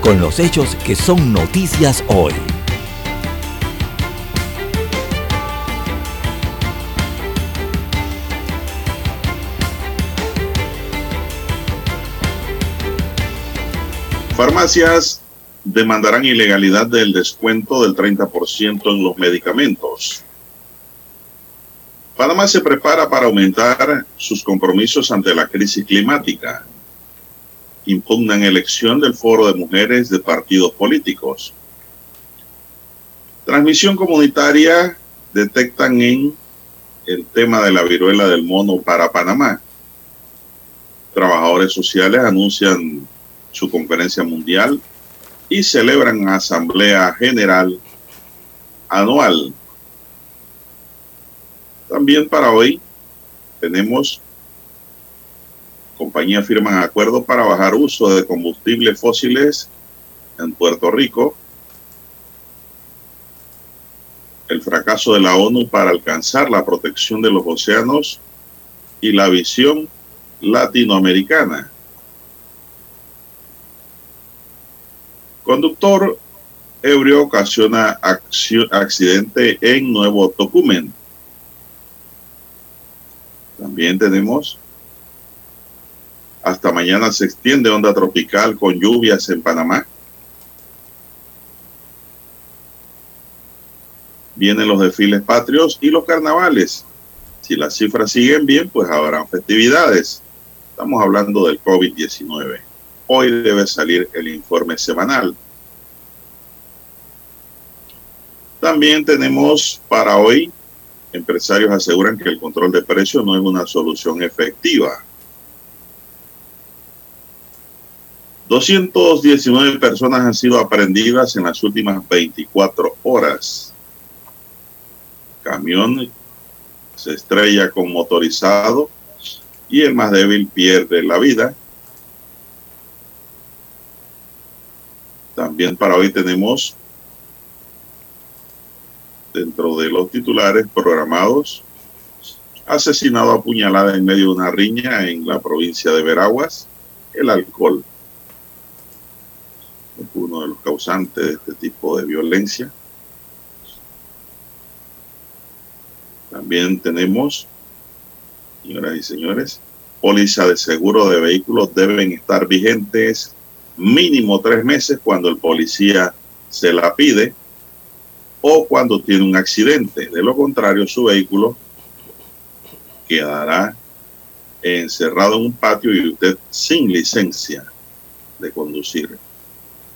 con los hechos que son noticias hoy. Farmacias demandarán ilegalidad del descuento del 30% en los medicamentos. Panamá se prepara para aumentar sus compromisos ante la crisis climática. Impugnan elección del foro de mujeres de partidos políticos. Transmisión comunitaria detectan en el tema de la viruela del mono para Panamá. Trabajadores sociales anuncian su conferencia mundial y celebran asamblea general anual. También para hoy tenemos compañías firman acuerdo para bajar uso de combustibles fósiles en Puerto Rico. El fracaso de la ONU para alcanzar la protección de los océanos y la visión latinoamericana. Conductor ebrio ocasiona accidente en Nuevo Tocumen. También tenemos hasta mañana se extiende onda tropical con lluvias en Panamá. Vienen los desfiles patrios y los carnavales. Si las cifras siguen bien, pues habrán festividades. Estamos hablando del COVID-19. Hoy debe salir el informe semanal. También tenemos para hoy, empresarios aseguran que el control de precios no es una solución efectiva. 219 personas han sido aprendidas en las últimas 24 horas. Camión se estrella con motorizado y el más débil pierde la vida. También para hoy tenemos dentro de los titulares programados asesinado a puñalada en medio de una riña en la provincia de Veraguas, el alcohol es uno de los causantes de este tipo de violencia. También tenemos, señoras y señores, póliza de seguro de vehículos deben estar vigentes mínimo tres meses cuando el policía se la pide o cuando tiene un accidente. De lo contrario, su vehículo quedará encerrado en un patio y usted sin licencia de conducir.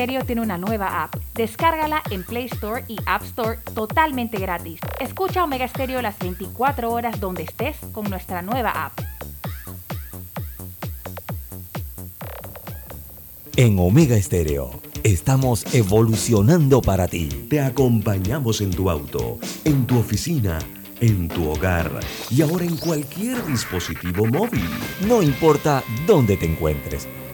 Stereo tiene una nueva app. Descárgala en Play Store y App Store totalmente gratis. Escucha Omega Stereo las 24 horas donde estés con nuestra nueva app. En Omega Stereo estamos evolucionando para ti. Te acompañamos en tu auto, en tu oficina, en tu hogar y ahora en cualquier dispositivo móvil. No importa dónde te encuentres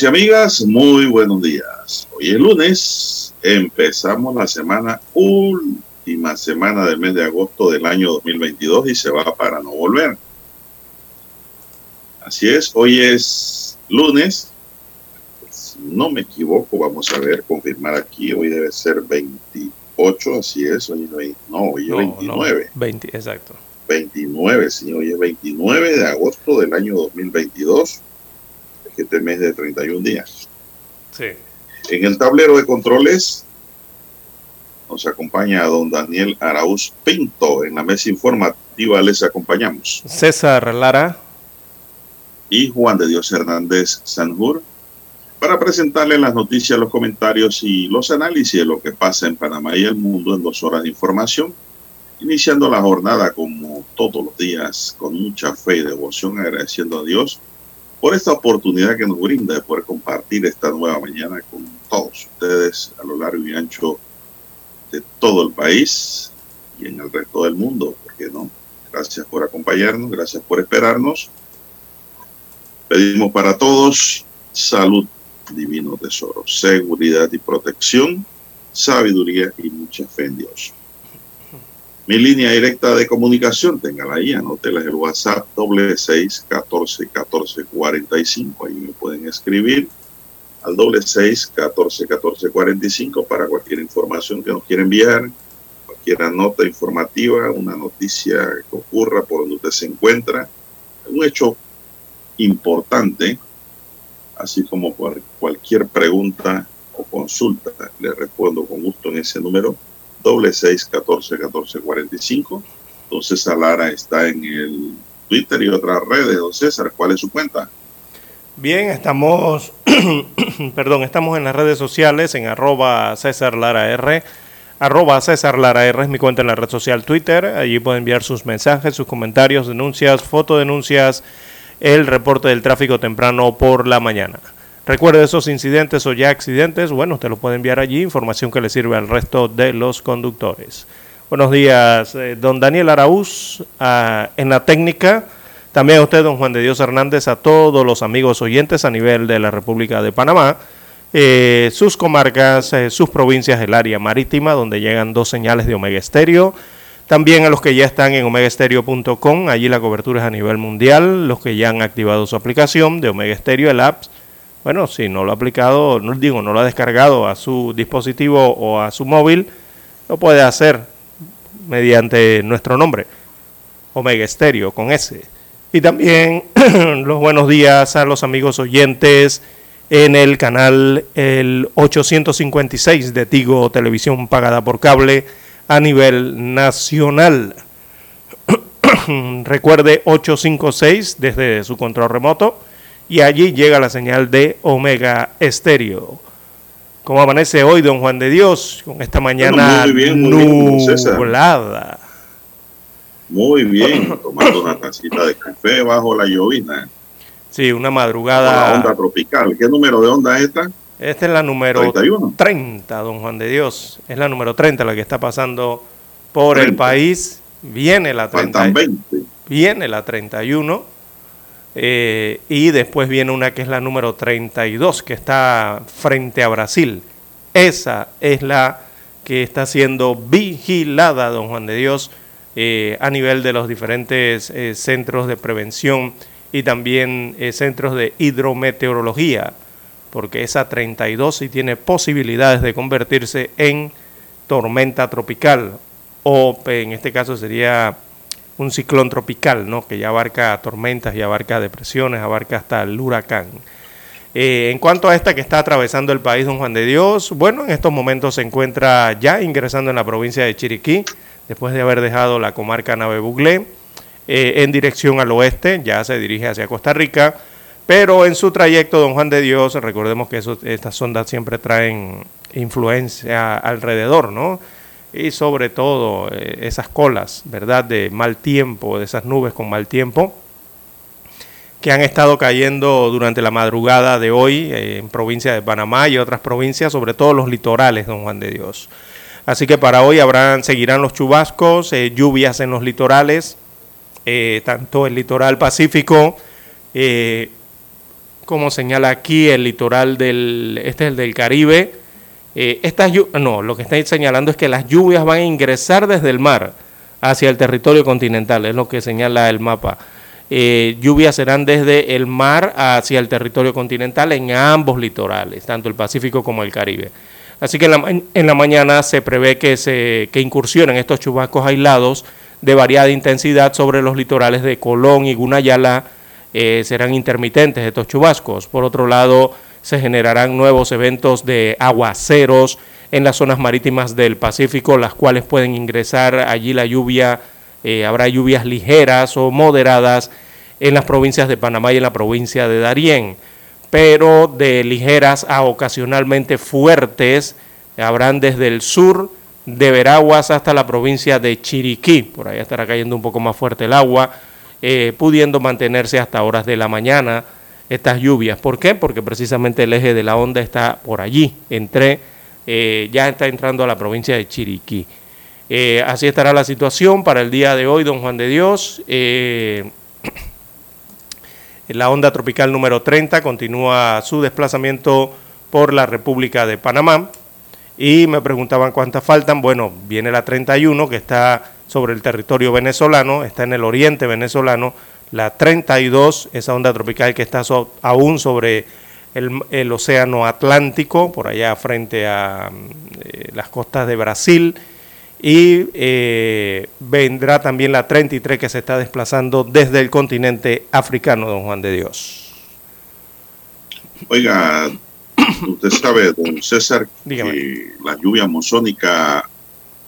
Amigos y amigas, muy buenos días. Hoy es lunes, empezamos la semana, última semana del mes de agosto del año 2022 y se va para no volver. Así es, hoy es lunes, si no me equivoco, vamos a ver, confirmar aquí, hoy debe ser 28, así es, hoy es no, hoy es 29. 20, exacto. 29, sí, hoy es 29 de agosto del año 2022 este mes de 31 días. Sí. En el tablero de controles nos acompaña don Daniel Arauz Pinto. En la mesa informativa les acompañamos. César Lara. Y Juan de Dios Hernández Sanjur para presentarles las noticias, los comentarios y los análisis de lo que pasa en Panamá y el mundo en dos horas de información. Iniciando la jornada como todos los días con mucha fe y devoción, agradeciendo a Dios por esta oportunidad que nos brinda de poder compartir esta nueva mañana con todos ustedes a lo largo y ancho de todo el país y en el resto del mundo, porque no? Gracias por acompañarnos, gracias por esperarnos. Pedimos para todos salud, divino tesoro, seguridad y protección, sabiduría y mucha fe en Dios. Mi línea directa de comunicación, téngala ahí, anótela el WhatsApp doble seis catorce catorce cuarenta y cinco. Ahí me pueden escribir al doble seis catorce catorce cuarenta y cinco para cualquier información que nos quieran enviar, cualquier nota informativa, una noticia que ocurra por donde usted se encuentra, un hecho importante, así como cualquier pregunta o consulta, le respondo con gusto en ese número doble seis catorce catorce cuarenta y cinco. Don César Lara está en el Twitter y otras redes. Don César, ¿cuál es su cuenta? Bien, estamos, perdón, estamos en las redes sociales en arroba César Lara R. Arroba César Lara R es mi cuenta en la red social Twitter. Allí pueden enviar sus mensajes, sus comentarios, denuncias, fotodenuncias, el reporte del tráfico temprano por la mañana. Recuerde esos incidentes o ya accidentes, bueno, usted lo puede enviar allí, información que le sirve al resto de los conductores. Buenos días, eh, don Daniel Araúz, ah, en la técnica. También a usted, don Juan de Dios Hernández, a todos los amigos oyentes a nivel de la República de Panamá, eh, sus comarcas, eh, sus provincias, el área marítima, donde llegan dos señales de Omega Estéreo. También a los que ya están en omegaestereo.com, allí la cobertura es a nivel mundial, los que ya han activado su aplicación de Omega Estéreo, el app bueno, si no lo ha aplicado, no digo, no lo ha descargado a su dispositivo o a su móvil, lo puede hacer mediante nuestro nombre, Omega Estéreo con S. Y también los buenos días a los amigos oyentes en el canal el 856 de Tigo Televisión pagada por cable a nivel nacional. Recuerde 856 desde su control remoto y allí llega la señal de Omega Estéreo. ¿Cómo amanece hoy, don Juan de Dios, con esta mañana muy bien, nublada? Muy bien, tomando una tacita de café bajo la llovina. Sí, una madrugada. La onda tropical. ¿Qué número de onda es esta? Esta es la número 30, don Juan de Dios. Es la número 30 la que está pasando por el país. Viene la 30. Viene la 31 eh, y después viene una que es la número 32, que está frente a Brasil. Esa es la que está siendo vigilada, don Juan de Dios, eh, a nivel de los diferentes eh, centros de prevención y también centros de hidrometeorología, porque esa 32 sí tiene posibilidades de convertirse en tormenta tropical, o en este caso sería un ciclón tropical, ¿no? que ya abarca tormentas, ya abarca depresiones, abarca hasta el huracán. Eh, en cuanto a esta que está atravesando el país, don Juan de Dios, bueno, en estos momentos se encuentra ya ingresando en la provincia de Chiriquí, después de haber dejado la comarca Nave Buglé, eh, en dirección al oeste, ya se dirige hacia Costa Rica, pero en su trayecto, don Juan de Dios, recordemos que estas ondas siempre traen influencia alrededor, ¿no? Y sobre todo eh, esas colas, ¿verdad?, de mal tiempo, de esas nubes con mal tiempo, que han estado cayendo durante la madrugada de hoy eh, en provincia de Panamá y otras provincias, sobre todo los litorales, don Juan de Dios. Así que para hoy habrán, seguirán los chubascos, eh, lluvias en los litorales, tanto el litoral pacífico como señala aquí el litoral del, este es el del Caribe. Eh, estas, no, lo que está señalando es que las lluvias van a ingresar desde el mar hacia el territorio continental, es lo que señala el mapa. Eh, lluvias serán desde el mar hacia el territorio continental en ambos litorales, tanto el Pacífico como el Caribe. Así que en la, mañana se prevé que, se, que incursionen estos chubascos aislados de variada intensidad sobre los litorales de Colón y Gunayala. Eh, serán intermitentes estos chubascos. Por otro lado, se generarán nuevos eventos de aguaceros en las zonas marítimas del Pacífico, las cuales pueden ingresar allí la lluvia eh, habrá lluvias ligeras o moderadas en las provincias de Panamá y en la provincia de Darién, pero de ligeras a ocasionalmente fuertes habrán desde el sur de Veraguas hasta la provincia de Chiriquí, por ahí estará cayendo un poco más fuerte el agua, eh, pudiendo mantenerse hasta horas de la mañana estas lluvias. ¿Por qué? Porque precisamente el eje de la onda está por allí, entre, eh, ya está entrando a la provincia de Chiriquí. Eh, así estará la situación para el día de hoy, don Juan de Dios. Eh, la onda tropical número 30 continúa su desplazamiento por la República de Panamá. Y me preguntaban cuántas faltan. Bueno, viene la 31 que está sobre el territorio venezolano, está en el oriente venezolano. La 32, esa onda tropical que está aún sobre el, océano Atlántico, por allá frente a eh, las costas de Brasil y eh, vendrá también la 33 que se está desplazando desde el continente africano, don Juan de Dios. Oiga, usted sabe, don César, que la lluvia monzónica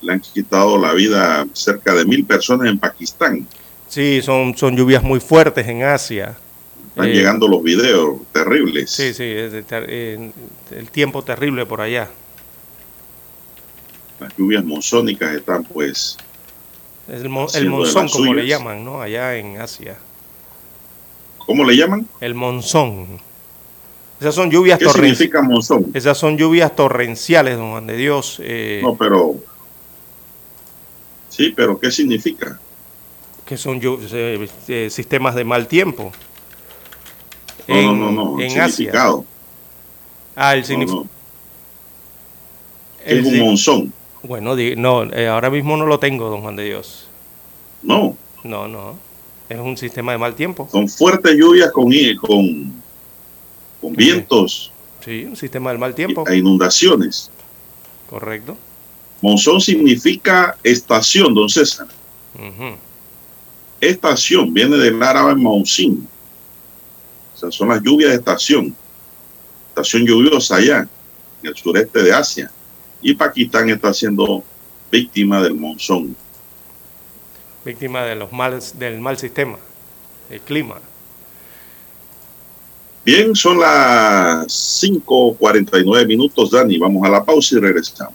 le han quitado la vida a cerca de mil personas en Pakistán. Sí, son, son lluvias muy fuertes en Asia. Están eh, llegando los videos terribles. Sí, sí, el tiempo terrible por allá las lluvias monzónicas están pues... El, monzón, como le llaman, ¿no? Allá en Asia. ¿Cómo le llaman? El monzón. Esas son lluvias ¿Qué significa monzón? Esas son lluvias torrenciales, don Juan de Dios. Eh, no, pero... Sí, pero ¿qué significa? Que son eh, eh, sistemas de mal tiempo. No, no, no, En significado. Asia. Ah, el significado. Es un monzón. Bueno, no, eh, ahora mismo no lo tengo, don Juan de Dios. No. No, no. Es un sistema de mal tiempo. Son fuertes lluvias con, con, con vientos. Sí, un sistema del mal tiempo. E inundaciones. Correcto. Monzón significa estación, don César. Estación, viene del árabe monzín. O sea, son las lluvias de estación. Estación lluviosa allá, en el sureste de Asia y Pakistán está siendo víctima del monzón. Víctima de los males, del mal sistema, el clima. Bien, son las 5.49 minutos, Dani. Vamos a la pausa y regresamos.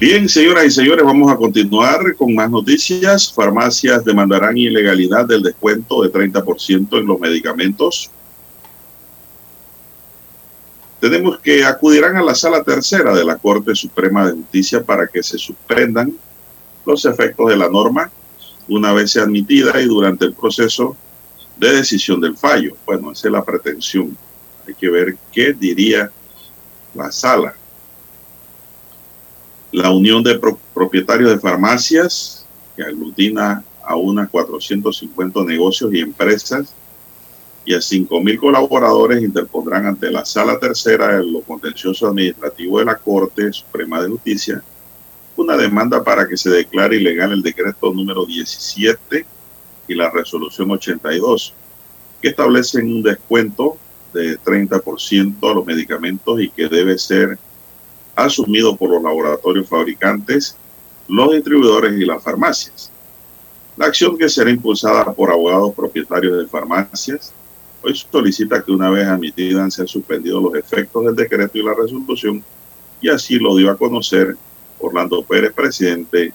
Bien, señoras y señores, vamos a continuar con más noticias. Farmacias demandarán ilegalidad del descuento de 30% en los medicamentos. Tenemos que acudirán a la sala tercera de la Corte Suprema de Justicia para que se suspendan los efectos de la norma una vez sea admitida y durante el proceso de decisión del fallo. Bueno, esa es la pretensión. Hay que ver qué diría la sala. La Unión de Propietarios de Farmacias, que aglutina a unas 450 negocios y empresas y a 5.000 colaboradores, interpondrán ante la Sala Tercera de lo contencioso administrativo de la Corte Suprema de Justicia una demanda para que se declare ilegal el decreto número 17 y la resolución 82, que establecen un descuento de 30% a los medicamentos y que debe ser asumido por los laboratorios fabricantes, los distribuidores y las farmacias. La acción que será impulsada por abogados propietarios de farmacias hoy solicita que una vez admitida sean suspendidos los efectos del decreto y la resolución y así lo dio a conocer Orlando Pérez, presidente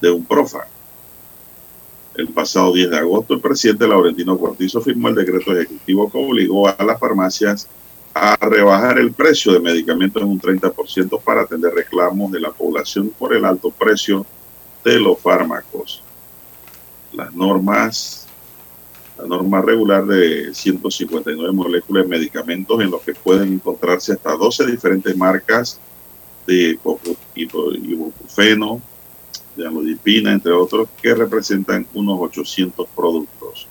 de UNPROFA. El pasado 10 de agosto, el presidente Laurentino Cortizo firmó el decreto ejecutivo que obligó a las farmacias a rebajar el precio de medicamentos en un 30% para atender reclamos de la población por el alto precio de los fármacos. Las normas, la norma regular de 159 moléculas de medicamentos en los que pueden encontrarse hasta 12 diferentes marcas de ibuprofeno, de amlodipina, entre otros, que representan unos 800 productos.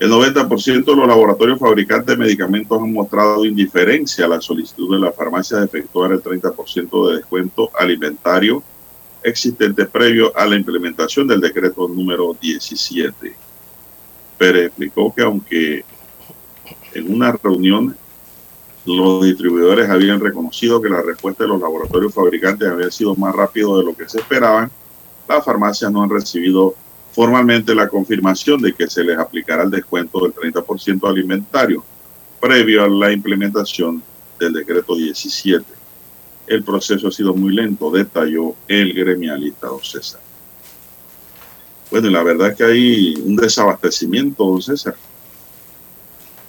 El 90% de los laboratorios fabricantes de medicamentos han mostrado indiferencia a la solicitud de la farmacia de efectuar el 30% de descuento alimentario existente previo a la implementación del decreto número 17. Pérez explicó que aunque en una reunión los distribuidores habían reconocido que la respuesta de los laboratorios fabricantes había sido más rápido de lo que se esperaban, las farmacias no han recibido formalmente la confirmación de que se les aplicará el descuento del 30% alimentario previo a la implementación del decreto 17. El proceso ha sido muy lento, detalló el gremialista don César. Bueno, y la verdad es que hay un desabastecimiento, don César,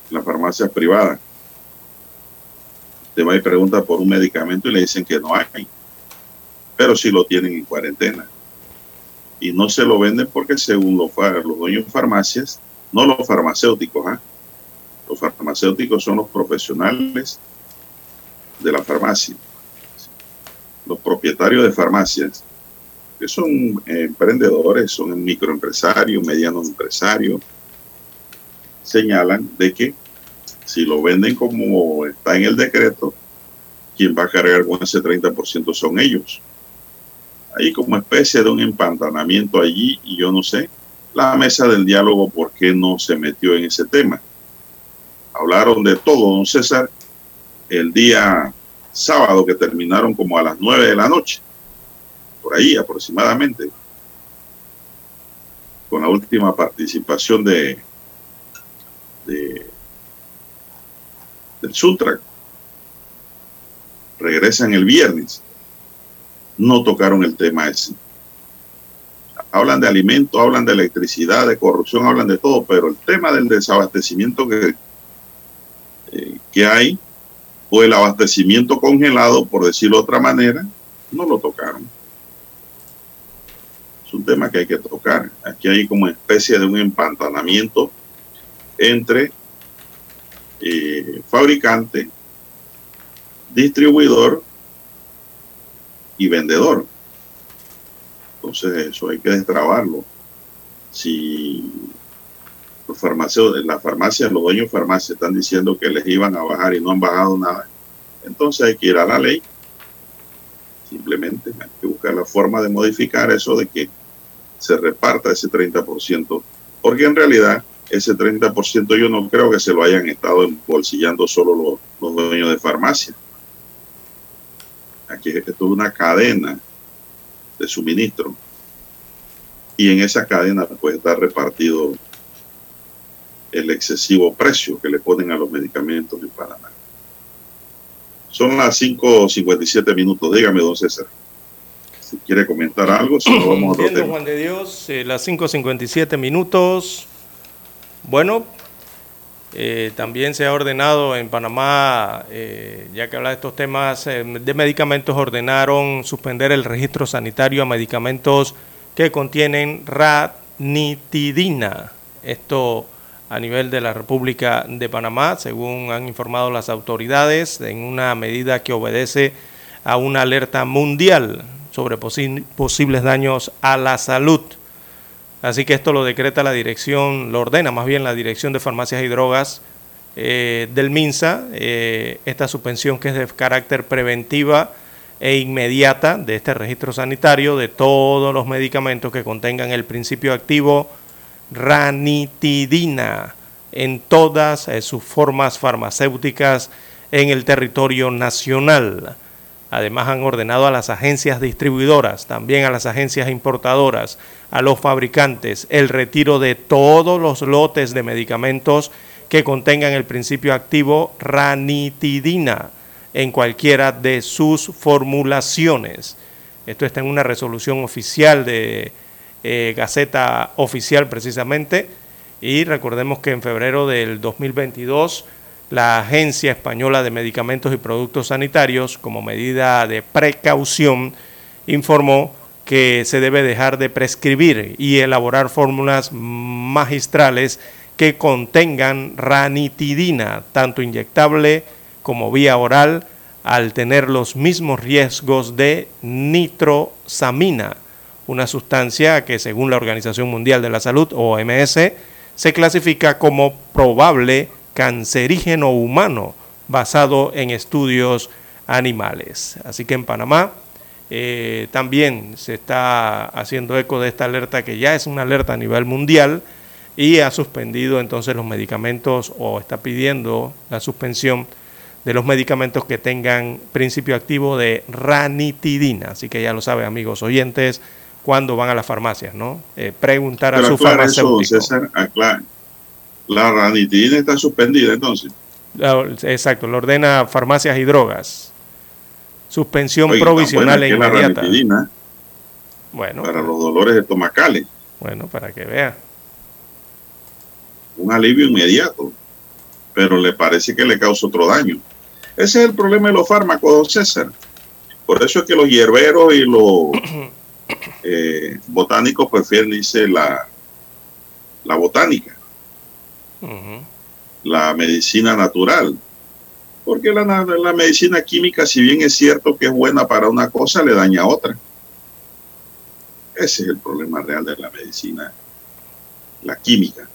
las farmacias privadas. Usted va y pregunta por un medicamento y le dicen que no hay, pero sí lo tienen en cuarentena y no se lo venden porque según los, dueños de farmacias, no los farmacéuticos, ¿ah? los farmacéuticos son los profesionales de la farmacia, los propietarios de farmacias, que son emprendedores, son microempresarios, medianos empresarios, señalan de que si lo venden como está en el decreto, quien va a cargar con ese 30% son ellos hay como especie de un empantanamiento allí y yo no sé, la mesa del diálogo, ¿por qué no se metió en ese tema? Hablaron de todo, don César, el día sábado que terminaron como a las nueve de la noche, por ahí aproximadamente, con la última participación de, de del Sutra. Regresan el viernes no tocaron el tema ese. hablan de alimentos, hablan de electricidad, de corrupción, hablan de todo, pero el tema del desabastecimiento que, eh, que hay, o el abastecimiento congelado, por decirlo de otra manera, no lo tocaron. Es un tema que hay que tocar. Aquí hay como especie de un empantanamiento entre eh, fabricante, distribuidor y vendedor. Entonces eso hay que destrabarlo. Si los farmacéuticos, las farmacias, los dueños de farmacias están diciendo que les iban a bajar y no han bajado nada, entonces hay que ir a la ley. Simplemente hay que buscar la forma de modificar eso de que se reparta ese 30%, porque en realidad ese 30% yo no creo que se lo hayan estado embolsillando solo los, los dueños de farmacia. Aquí esto es una cadena de suministro. Y en esa cadena puede estar repartido el excesivo precio que le ponen a los medicamentos en Panamá. Son las 5.57 minutos. Dígame, don César. Si quiere comentar algo, si no vamos a otro Juan de Dios, eh, las 5.57 minutos. Bueno, eh, también se ha ordenado en Panamá, eh, ya que habla de estos temas eh, de medicamentos, ordenaron suspender el registro sanitario a medicamentos que contienen ranitidina. Esto a nivel de la República de Panamá, según han informado las autoridades, en una medida que obedece a una alerta mundial sobre posibles daños a la salud. Así que esto lo decreta la dirección, lo ordena más bien la Dirección de Farmacias y Drogas eh, del MINSA, eh, esta suspensión que es de carácter preventiva e inmediata de este registro sanitario de todos los medicamentos que contengan el principio activo ranitidina en todas eh, sus formas farmacéuticas en el territorio nacional. Además han ordenado a las agencias distribuidoras, también a las agencias importadoras, a los fabricantes, el retiro de todos los lotes de medicamentos que contengan el principio activo ranitidina en cualquiera de sus formulaciones. Esto está en una resolución oficial de eh, Gaceta Oficial precisamente y recordemos que en febrero del 2022 la Agencia Española de Medicamentos y Productos Sanitarios, como medida de precaución, informó que se debe dejar de prescribir y elaborar fórmulas magistrales que contengan ranitidina, tanto inyectable como vía oral, al tener los mismos riesgos de nitrosamina, una sustancia que según la Organización Mundial de la Salud, OMS, se clasifica como probable cancerígeno humano basado en estudios animales. Así que en Panamá eh, también se está haciendo eco de esta alerta que ya es una alerta a nivel mundial y ha suspendido entonces los medicamentos o está pidiendo la suspensión de los medicamentos que tengan principio activo de ranitidina. Así que ya lo saben amigos oyentes cuando van a las farmacias, ¿no? Eh, preguntar a su farmacéutico. La ranitidina está suspendida entonces. Exacto, lo ordena farmacias y drogas. Suspensión provisional e inmediata. bueno. Para los dolores estomacales. Bueno, para que vea. Un alivio inmediato. Pero le parece que le causa otro daño. Ese es el problema de los fármacos, don César. Por eso es que los hierberos y los eh, botánicos prefieren, dice, la, la botánica la medicina natural. Porque la, la, medicina química, si bien es cierto que es buena para una cosa, le daña a otra. Ese es el problema real de la medicina, la química.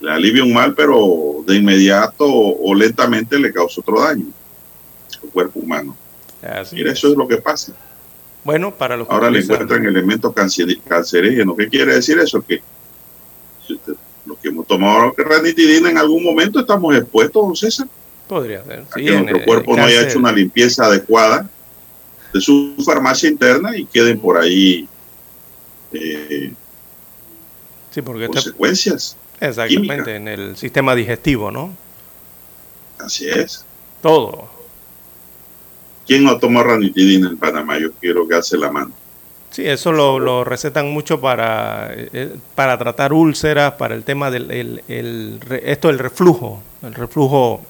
Le alivia un mal, pero de inmediato o, lentamente le causa otro daño al cuerpo humano. Mira, eso es lo que pasa. Bueno, para los Ahora le encuentran elementos cancerígenos. ¿Qué quiere decir eso? Que si usted los que hemos tomado ranitidina en algún momento estamos expuestos, don César. Podría ser. a que nuestro cuerpo no haya hecho una limpieza adecuada de su farmacia interna y queden por ahí eh, sí, porque consecuencias. exactamente, en el sistema digestivo, ¿no? Así es. Todo. ¿Quién no toma ranitidina en Panamá? Yo quiero que hace la mano. Sí, eso lo, recetan mucho para, eh, para tratar úlceras, para el tema del el, esto del reflujo, el reflujo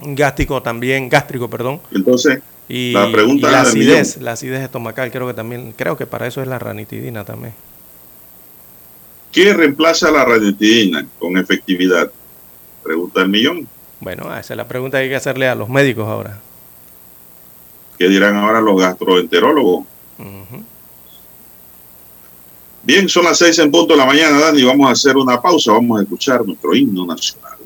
gástrico también, gástrico, perdón. Entonces, y la pregunta la acidez, la acidez estomacal, creo que también, creo que para eso es la ranitidina también. ¿Qué reemplaza la ranitidina con efectividad? Pregunta el millón. Bueno, esa es la pregunta que hay que hacerle a los médicos ahora. ¿Qué dirán ahora los gastroenterólogos? Bien, son las seis en punto de la mañana, Dani. Vamos a hacer una pausa. Vamos a escuchar nuestro himno nacional.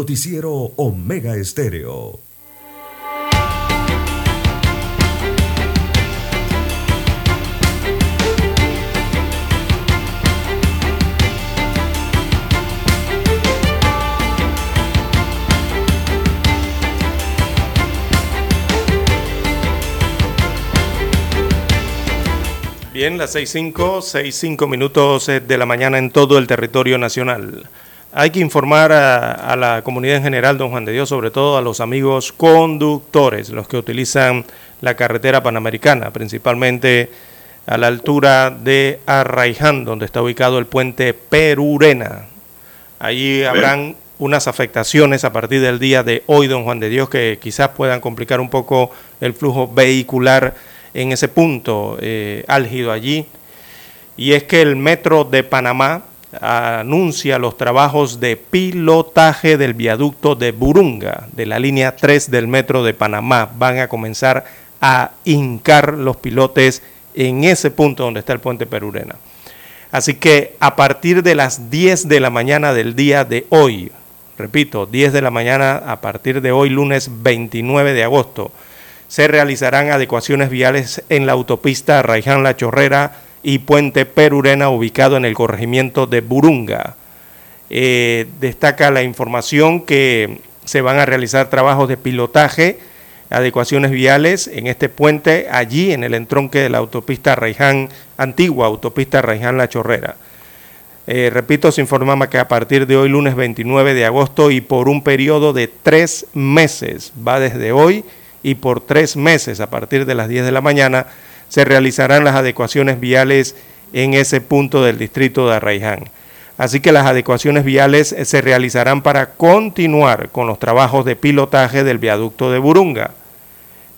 Noticiero Omega Estéreo. Bien, las 6.5, 6.5 minutos de la mañana en todo el territorio nacional. Hay que informar a, la comunidad en general, don Juan de Dios, sobre todo a los amigos conductores, los que utilizan la carretera panamericana, principalmente a la altura de Arraiján, donde está ubicado el puente Perurena. Allí habrán unas afectaciones a partir del día de hoy, don Juan de Dios, que quizás puedan complicar un poco el flujo vehicular en ese punto eh, álgido allí. Y es que el metro de Panamá anuncia los trabajos de pilotaje del viaducto de Burunga, de la línea 3 del metro de Panamá. Van a comenzar a hincar los pilotes en ese punto donde está el puente Perurena. Así que a partir de las 10 de la mañana del día de hoy, repito, 10 de la mañana a partir de hoy, lunes 29 de agosto, se realizarán adecuaciones viales en la autopista Raiján La Chorrera y Puente Perurena ubicado en el corregimiento de Burunga. Eh, destaca la información que se van a realizar trabajos de pilotaje, adecuaciones viales en este puente, allí en el entronque de la autopista Raiján, antigua autopista Raiján La Chorrera. Eh, repito, se informa que a partir de hoy, lunes 29 de agosto, y por un periodo de tres meses, va desde hoy y por tres meses, a partir de las 10 de la mañana, se realizarán las adecuaciones viales en ese punto del distrito de Arraiján. Así que las adecuaciones viales se realizarán para continuar con los trabajos de pilotaje del viaducto de Burunga.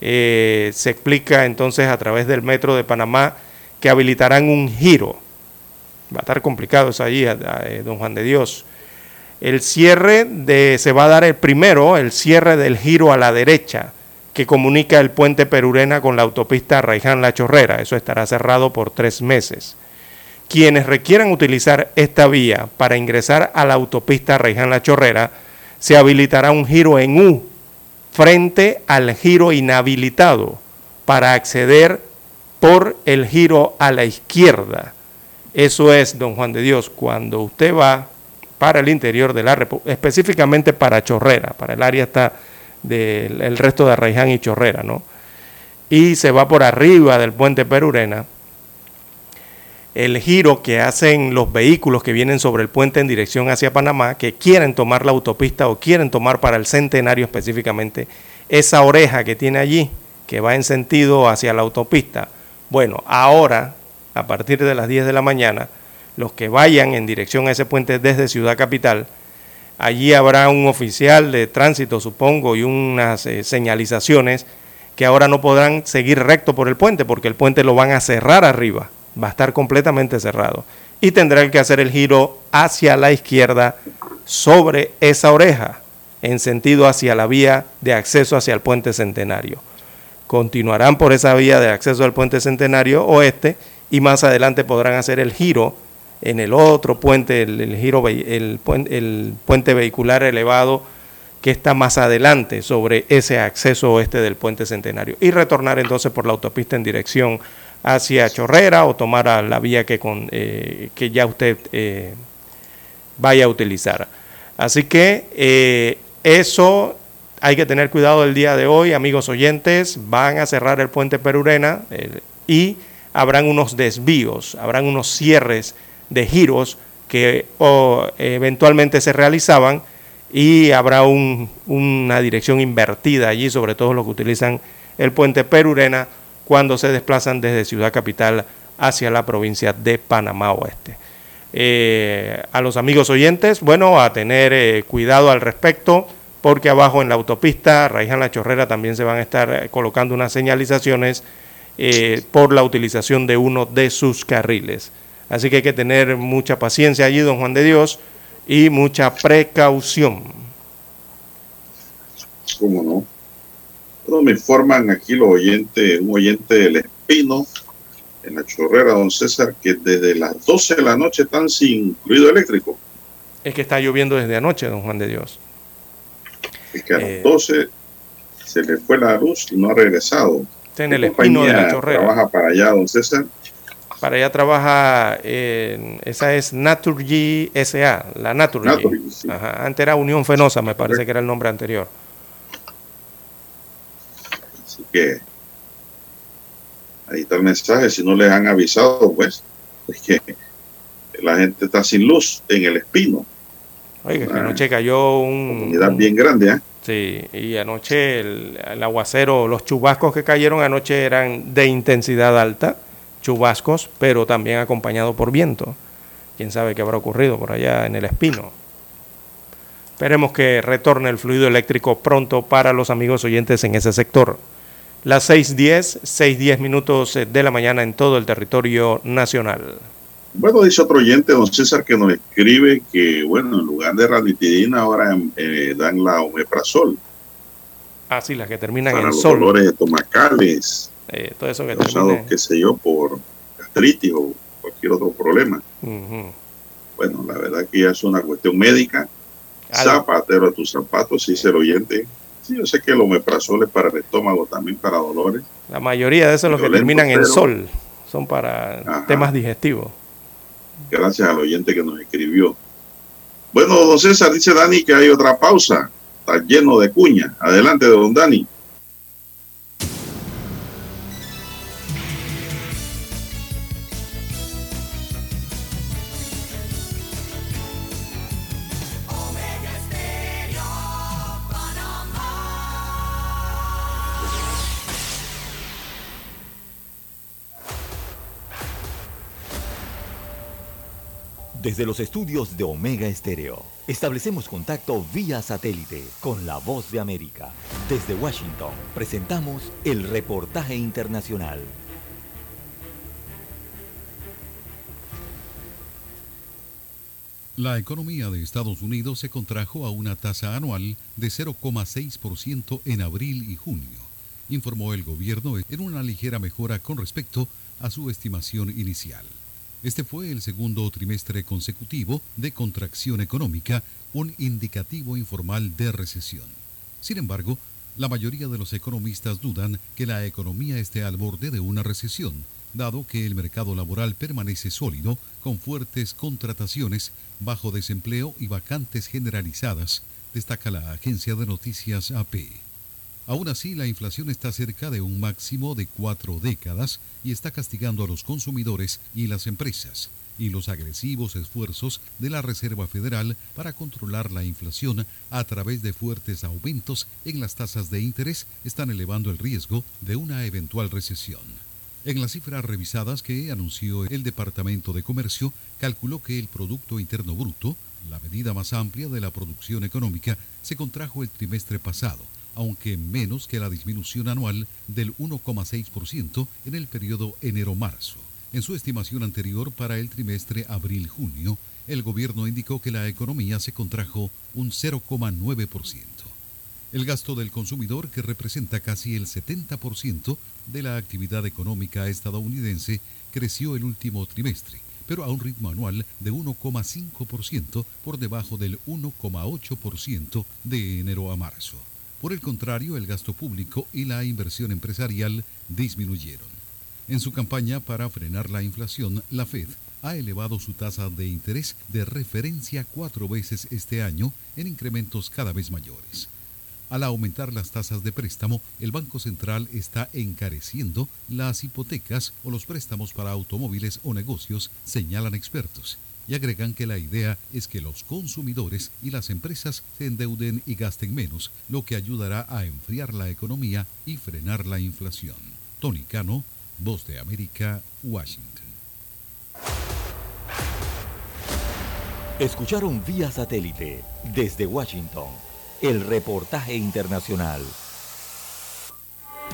Eh, se explica entonces a través del Metro de Panamá que habilitarán un giro. Va a estar complicado eso allí, eh, don Juan de Dios. El cierre de, se va a dar el primero, el cierre del giro a la derecha que comunica el puente Perurena con la autopista Raiján-La Chorrera. Eso estará cerrado por tres meses. Quienes requieran utilizar esta vía para ingresar a la autopista Raiján-La Chorrera, se habilitará un giro en U frente al giro inhabilitado para acceder por el giro a la izquierda. Eso es, don Juan de Dios, cuando usted va para el interior de la República, específicamente para Chorrera, para el área está del resto de Arraiján y Chorrera, ¿no? Y se va por arriba del puente Perurena. El giro que hacen los vehículos que vienen sobre el puente en dirección hacia Panamá, que quieren tomar la autopista o quieren tomar para el centenario específicamente, esa oreja que tiene allí, que va en sentido hacia la autopista. Bueno, ahora, a partir de las 10 de la mañana, los que vayan en dirección a ese puente desde Ciudad Capital, Allí habrá un oficial de tránsito, supongo, y unas eh, señalizaciones que ahora no podrán seguir recto por el puente porque el puente lo van a cerrar arriba, va a estar completamente cerrado. Y tendrán que hacer el giro hacia la izquierda sobre esa oreja, en sentido hacia la vía de acceso hacia el puente centenario. Continuarán por esa vía de acceso al puente centenario oeste y más adelante podrán hacer el giro en el otro puente, el, giro, el, puente vehicular elevado que está más adelante sobre ese acceso oeste del puente centenario y retornar entonces por la autopista en dirección hacia Chorrera o tomar la vía que, con, eh, que ya usted eh, vaya a utilizar. Así que eh, eso hay que tener cuidado el día de hoy, amigos oyentes, van a cerrar el puente Perurena y habrán unos desvíos, habrán unos cierres de giros que eventualmente se realizaban y habrá una dirección invertida allí, sobre todo los que utilizan el puente Perurena cuando se desplazan desde Ciudad Capital hacia la provincia de Panamá Oeste. Eh, a los amigos oyentes, bueno, a tener eh, cuidado al respecto, porque abajo en la autopista Raiján La Chorrera también se van a estar eh, colocando unas señalizaciones por la utilización de uno de sus carriles. Así que hay que tener mucha paciencia allí, don Juan de Dios, y mucha precaución. ¿Cómo no? Bueno, me informan aquí los oyentes, un oyente del Espino, en la chorrera, don César, que desde las 12 de la noche están sin ruido eléctrico. Es que está lloviendo desde anoche, don Juan de Dios. Es que a las 12 eh, se le fue la luz y no ha regresado. Está en el Espino de la chorrera. Trabaja para allá, don César. Para allá trabaja, esa es Naturgy SA, la Naturgy. Antes era Unión Fenosa, me parece que era el nombre anterior. Así que ahí está el mensaje, si no les han avisado, pues, es que la gente está sin luz en el espino. Oiga, que anoche cayó un... Comunidad bien grande, ¿eh? Sí, y anoche el aguacero, los chubascos que cayeron anoche eran de intensidad alta chubascos, pero también acompañado por viento. Quién sabe qué habrá ocurrido por allá en el Espino. Esperemos que retorne el fluido eléctrico pronto para los amigos oyentes en ese sector. Las 6.10, 6.10 minutos de la mañana en todo el territorio nacional. Bueno, dice otro oyente, don César, que nos escribe que, bueno, en lugar de ranitidina ahora eh, dan la omeprazol. Ah, sí, las que terminan en los sol. dolores estomacales. Eh, todo eso que termine... qué sé yo, por gastritis o cualquier otro problema. Bueno, la verdad que ya es una cuestión médica. Zapatero a tus zapatos, sí, ser oyente. Sí, yo sé que el omeprazol es para el estómago, también para dolores. La mayoría de esos los que terminan en sol son para temas digestivos. Gracias al oyente que nos escribió. Bueno, don César, dice Dani que hay otra pausa. Está lleno de cuña. Adelante, don Dani. Desde los estudios de Omega Estéreo, establecemos contacto vía satélite con la voz de América. Desde Washington, presentamos el reportaje internacional. La economía de Estados Unidos se contrajo a una tasa anual de 0,6% en abril y junio, informó el gobierno en una ligera mejora con respecto a su estimación inicial. Este fue el segundo trimestre consecutivo de contracción económica, un indicativo informal de recesión. Sin embargo, la mayoría de los economistas dudan que la economía esté al borde de una recesión, dado que el mercado laboral permanece sólido, con fuertes contrataciones, bajo desempleo y vacantes generalizadas, destaca la agencia de noticias AP. Aún así, la inflación está cerca de un máximo de cuatro décadas y está castigando a los consumidores y las empresas, y los agresivos esfuerzos de la Reserva Federal para controlar la inflación a través de fuertes aumentos en las tasas de interés están elevando el riesgo de una eventual recesión. En las cifras revisadas que anunció el Departamento de Comercio, calculó que el Producto Interno Bruto, la medida más amplia de la producción económica, se contrajo el trimestre pasado aunque menos que la disminución anual del 1,6% en el periodo enero-marzo. En su estimación anterior para el trimestre abril-junio, el gobierno indicó que la economía se contrajo un 0,9%. El gasto del consumidor, que representa casi el 70% de la actividad económica estadounidense, creció el último trimestre, pero a un ritmo anual de 1,5% por debajo del 1,8% de enero a marzo. Por el contrario, el gasto público y la inversión empresarial disminuyeron. En su campaña para frenar la inflación, la Fed ha elevado su tasa de interés de referencia cuatro veces este año en incrementos cada vez mayores. Al aumentar las tasas de préstamo, el Banco Central está encareciendo las hipotecas o los préstamos para automóviles o negocios, señalan expertos y agregan que la idea es que los consumidores y las empresas se endeuden y gasten menos, lo que ayudará a enfriar la economía y frenar la inflación. Tony Cano, Voz de América, Washington. Escucharon vía satélite desde Washington el reportaje internacional.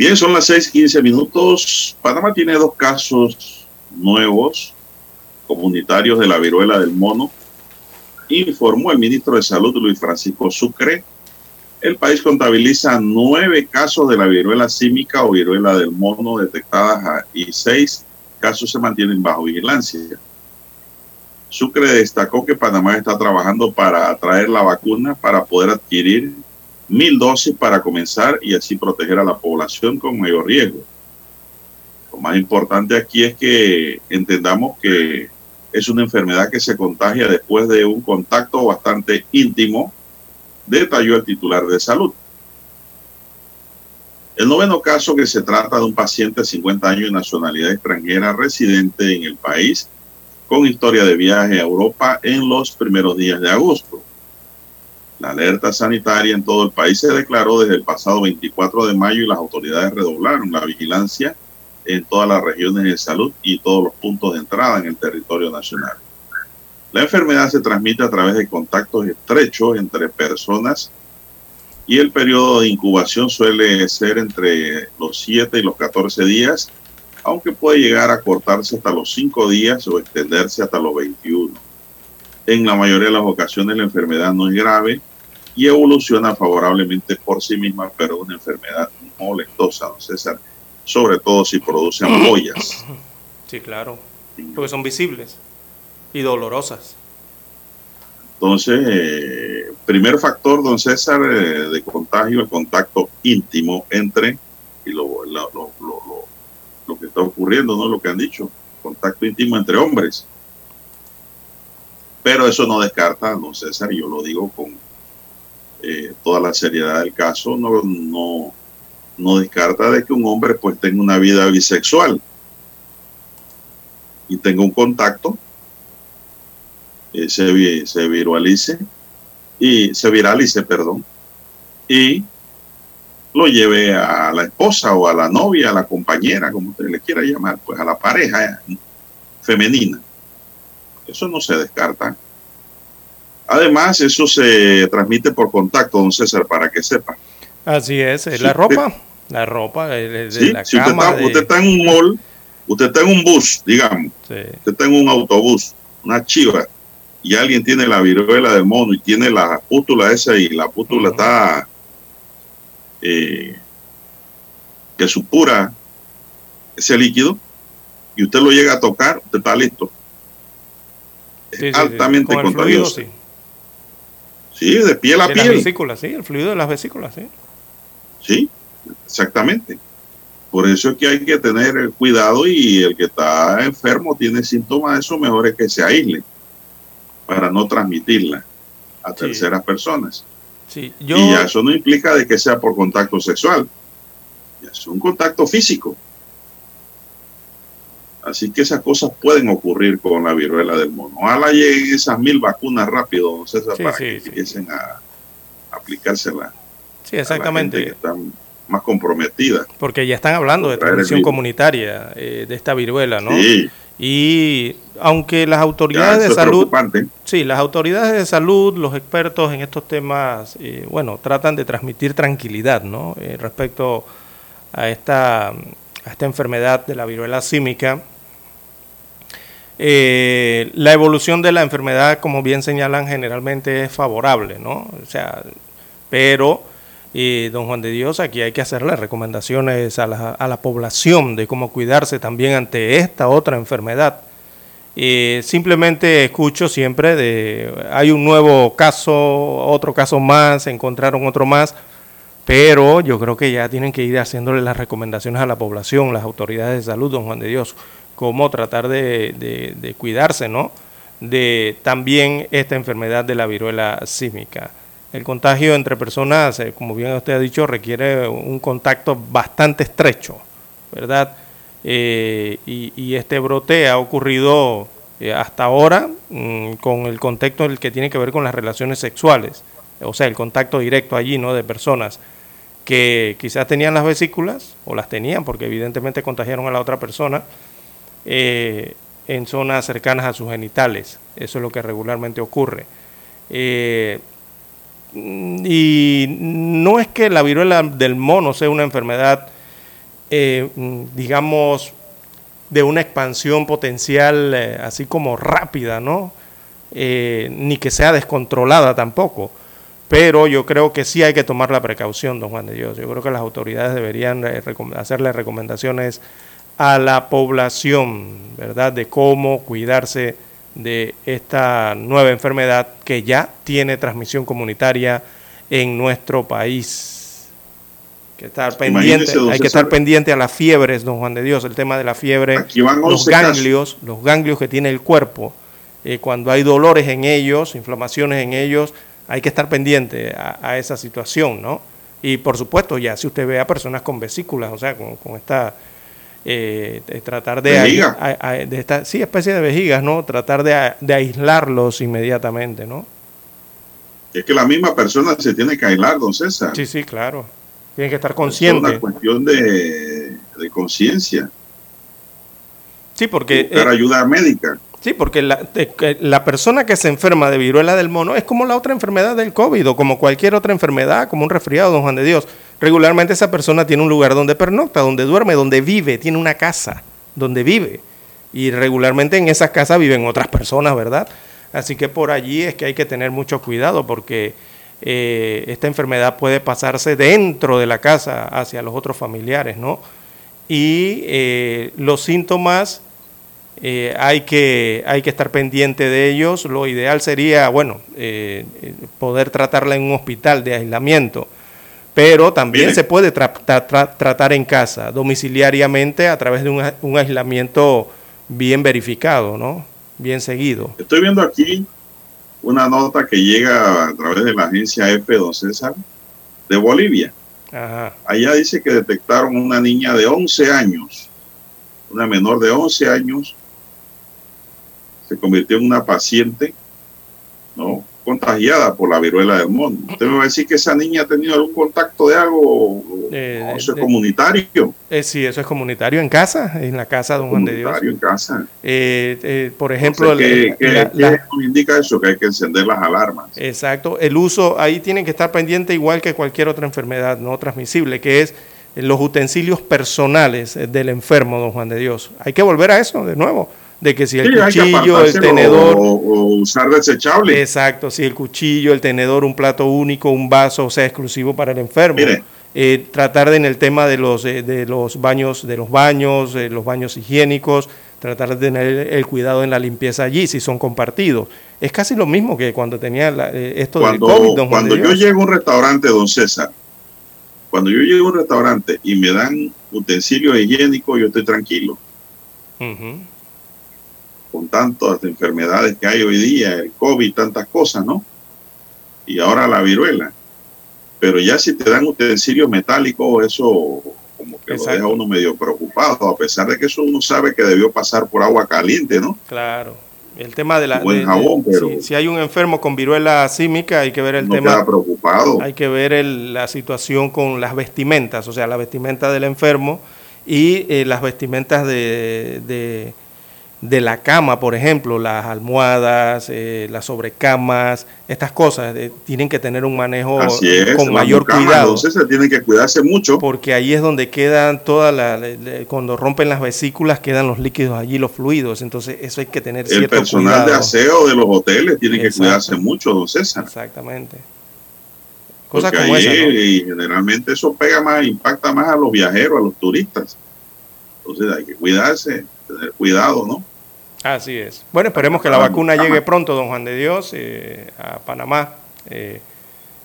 Bien, son las 6:15 minutos. Panamá tiene dos casos nuevos comunitarios de la viruela del mono. Informó el ministro de Salud, Luis Francisco Sucre. El país contabiliza nueve casos de la viruela símica o viruela del mono detectadas y seis casos se mantienen bajo vigilancia. Sucre destacó que Panamá está trabajando para atraer la vacuna para poder adquirir mil dosis para comenzar y así proteger a la población con mayor riesgo. más importante aquí es que entendamos que es una enfermedad que se contagia después de un contacto bastante íntimo, detalló el titular de salud. El noveno caso que se trata de un paciente de 50 años de nacionalidad extranjera residente en el país con historia de viaje a Europa en los primeros días de agosto. La alerta sanitaria en todo el país se declaró desde el pasado 24 de mayo y las autoridades redoblaron la vigilancia en todas las regiones de salud y todos los puntos de entrada en el territorio nacional. La enfermedad se transmite a través de contactos estrechos entre personas y el periodo de incubación suele ser entre los 7 y los 14 días, aunque puede llegar a cortarse hasta los 5 días o extenderse hasta los 21. En la mayoría de las ocasiones la enfermedad no es grave y evoluciona favorablemente por sí misma, pero es una enfermedad molestosa, don César, sobre todo si produce ampollas. Sí, claro, porque son visibles y dolorosas. Entonces, eh, primer factor, don César, eh, de contagio, el contacto íntimo entre, y lo, lo, lo, lo, que está ocurriendo, ¿no? Lo que han dicho, contacto íntimo entre hombres. Pero eso no descarta, don César, y yo lo digo con eh, toda la seriedad del caso, no, no, no descarta de que un hombre pues tenga una vida bisexual y tenga un contacto, eh, se, se viralice y se viralice, perdón, y lo lleve a la esposa o a la novia, a la compañera, como usted le quiera llamar, pues a la pareja femenina. Eso no se descarta. Además, eso se transmite por contacto, don César, para que sepa. Así es, es la ropa. La ropa de, la si usted, está, en un mall, usted está en un bus, digamos, usted está en un autobús, una chiva, y alguien tiene la viruela del mono y tiene la pútula esa y la pútula está eh, que supura ese líquido y usted lo llega a tocar, usted está listo. Es altamente contagioso. Sí. de piel a piel. Las vesículas, sí, el fluido de las vesículas, sí. Sí, Exactamente. Por eso es que hay que tener cuidado y el que está enfermo tiene síntomas, eso mejor es que se aísle para no transmitirla a terceras personas. Y ya eso no implica de que sea por contacto sexual, es un contacto físico. Así que esas cosas pueden ocurrir con la viruela del mono. Ojalá lleguen esas mil vacunas rápido, César, para que empiecen a aplicársela. Sí, exactamente más comprometida. Porque ya están hablando de transmisión comunitaria eh, de esta viruela, ¿no? Sí. Y aunque las autoridades de salud, sí, las autoridades de salud, los expertos en estos temas, eh, bueno, tratan de transmitir tranquilidad, ¿no? Eh, respecto a esta, a esta enfermedad de la viruela símica. la evolución de la enfermedad, como bien señalan, generalmente es favorable, ¿no? O sea, pero y don Juan de Dios, aquí hay que hacerle recomendaciones a la, a la población de cómo cuidarse también ante esta otra enfermedad. Y simplemente escucho siempre de, hay un nuevo caso, otro caso más, encontraron otro más, pero yo creo que ya tienen que ir haciéndole las recomendaciones a la población, las autoridades de salud, don Juan de Dios, cómo tratar de, cuidarse, ¿no? De también esta enfermedad de la viruela símica. El contagio entre personas, eh, como bien usted ha dicho, requiere un contacto bastante estrecho, ¿verdad? Eh, y, este brote ha ocurrido eh, hasta ahora mm, con el contexto el que tiene que ver con las relaciones sexuales, o sea, el contacto directo allí, ¿no? De personas que quizás tenían las vesículas, o las tenían, porque evidentemente contagiaron a la otra persona, en zonas cercanas a sus genitales. Eso es lo que regularmente ocurre. Y no es que la viruela del mono sea una enfermedad, eh, digamos, de una expansión potencial eh, así como rápida, ¿no? Eh, ni que sea descontrolada tampoco. Pero yo creo que sí hay que tomar la precaución, don Juan de Dios. Yo creo que las autoridades deberían hacerle recomendaciones a la población, ¿verdad?, de cómo cuidarse de esta nueva enfermedad que ya tiene transmisión comunitaria en nuestro país. que estar pendiente, hay que estar pendiente a las fiebres, don Juan de Dios, el tema de la fiebre, los ganglios, los ganglios que tiene el cuerpo. Eh, cuando hay dolores en ellos, inflamaciones en ellos, hay que estar pendiente a, esa situación, ¿no? Y por supuesto, ya si usted ve a personas con vesículas, o sea, con, esta, eh, tratar de, de esta, sí, especie de vejigas, ¿no? Tratar de, de aislarlos inmediatamente, ¿no? Es que la misma persona se tiene que aislar, don César. Sí, sí, claro. Tiene que estar consciente. Es una cuestión de, conciencia. Sí, porque... Buscar eh, ayuda médica. Sí, porque la, la, persona que se enferma de viruela del mono es como la otra enfermedad del COVID o como cualquier otra enfermedad, como un resfriado, don Juan de Dios. Regularmente esa persona tiene un lugar donde pernocta, donde duerme, donde vive, tiene una casa donde vive. Y regularmente en esa casa viven otras personas, ¿verdad? Así que por allí es que hay que tener mucho cuidado porque eh, esta enfermedad puede pasarse dentro de la casa hacia los otros familiares, ¿no? Y eh, los síntomas eh, hay, que, hay que estar pendiente de ellos. Lo ideal sería, bueno, poder tratarla en un hospital de aislamiento, pero también se puede tratar en casa, domiciliariamente, a través de un, un aislamiento bien verificado, ¿no? bien seguido. Estoy viendo aquí una nota que llega a través de la agencia F, don César, de Bolivia. Allá dice que detectaron una niña de 11 años, una menor de 11 años, se convirtió en una paciente, ¿no? contagiada por la viruela del mono. Usted me va a decir que esa niña ha tenido algún contacto de algo, eh, eso es comunitario. Eh, sí, eso es comunitario en casa, en la casa de un Juan de Dios. en casa. Eh, eh, por ejemplo, ¿qué, indica eso? Que hay que encender las alarmas. Exacto, el uso, ahí tienen que estar pendiente igual que cualquier otra enfermedad no transmisible, que es los utensilios personales del enfermo, don Juan de Dios. Hay que volver a eso de nuevo de que si el cuchillo, el tenedor... O, usar desechable. Exacto, si el cuchillo, el tenedor, un plato único, un vaso, sea exclusivo para el enfermo. Eh, tratar de, en el tema de los, eh, de los baños, de los baños, eh, los baños higiénicos, tratar de tener el cuidado en la limpieza allí, si son compartidos. Es casi lo mismo que cuando tenía esto cuando, del COVID. cuando yo llego a un restaurante, don César, cuando yo llego a un restaurante y me dan utensilios higiénicos, yo estoy tranquilo con tantas enfermedades que hay hoy día, el COVID, tantas cosas, ¿no? Y ahora la viruela. Pero ya si te dan utensilios metálicos, eso como que lo deja uno medio preocupado, a pesar de que eso uno sabe que debió pasar por agua caliente, ¿no? Claro. El tema de la. Buen jabón, pero. Si, hay un enfermo con viruela símica, hay que ver el no tema. preocupado. Hay que ver la situación con las vestimentas, o sea, la vestimenta del enfermo y eh, las vestimentas de de la cama, por ejemplo, las almohadas, eh, las sobrecamas, estas cosas eh, tienen que tener un manejo con mayor cuidado. Entonces se tiene que cuidarse mucho. Porque ahí es donde quedan todas las, cuando rompen las vesículas quedan los líquidos allí, los fluidos. Entonces eso hay que tener El personal de aseo de los hoteles tiene que cuidarse mucho, don César. Exactamente. Cosas como esa, Y generalmente eso pega más, impacta más a los viajeros, a los turistas. Entonces hay que cuidarse, tener cuidado, ¿no? Así es. Bueno, esperemos que la vacuna llegue pronto, don Juan de Dios, eh, a Panamá eh,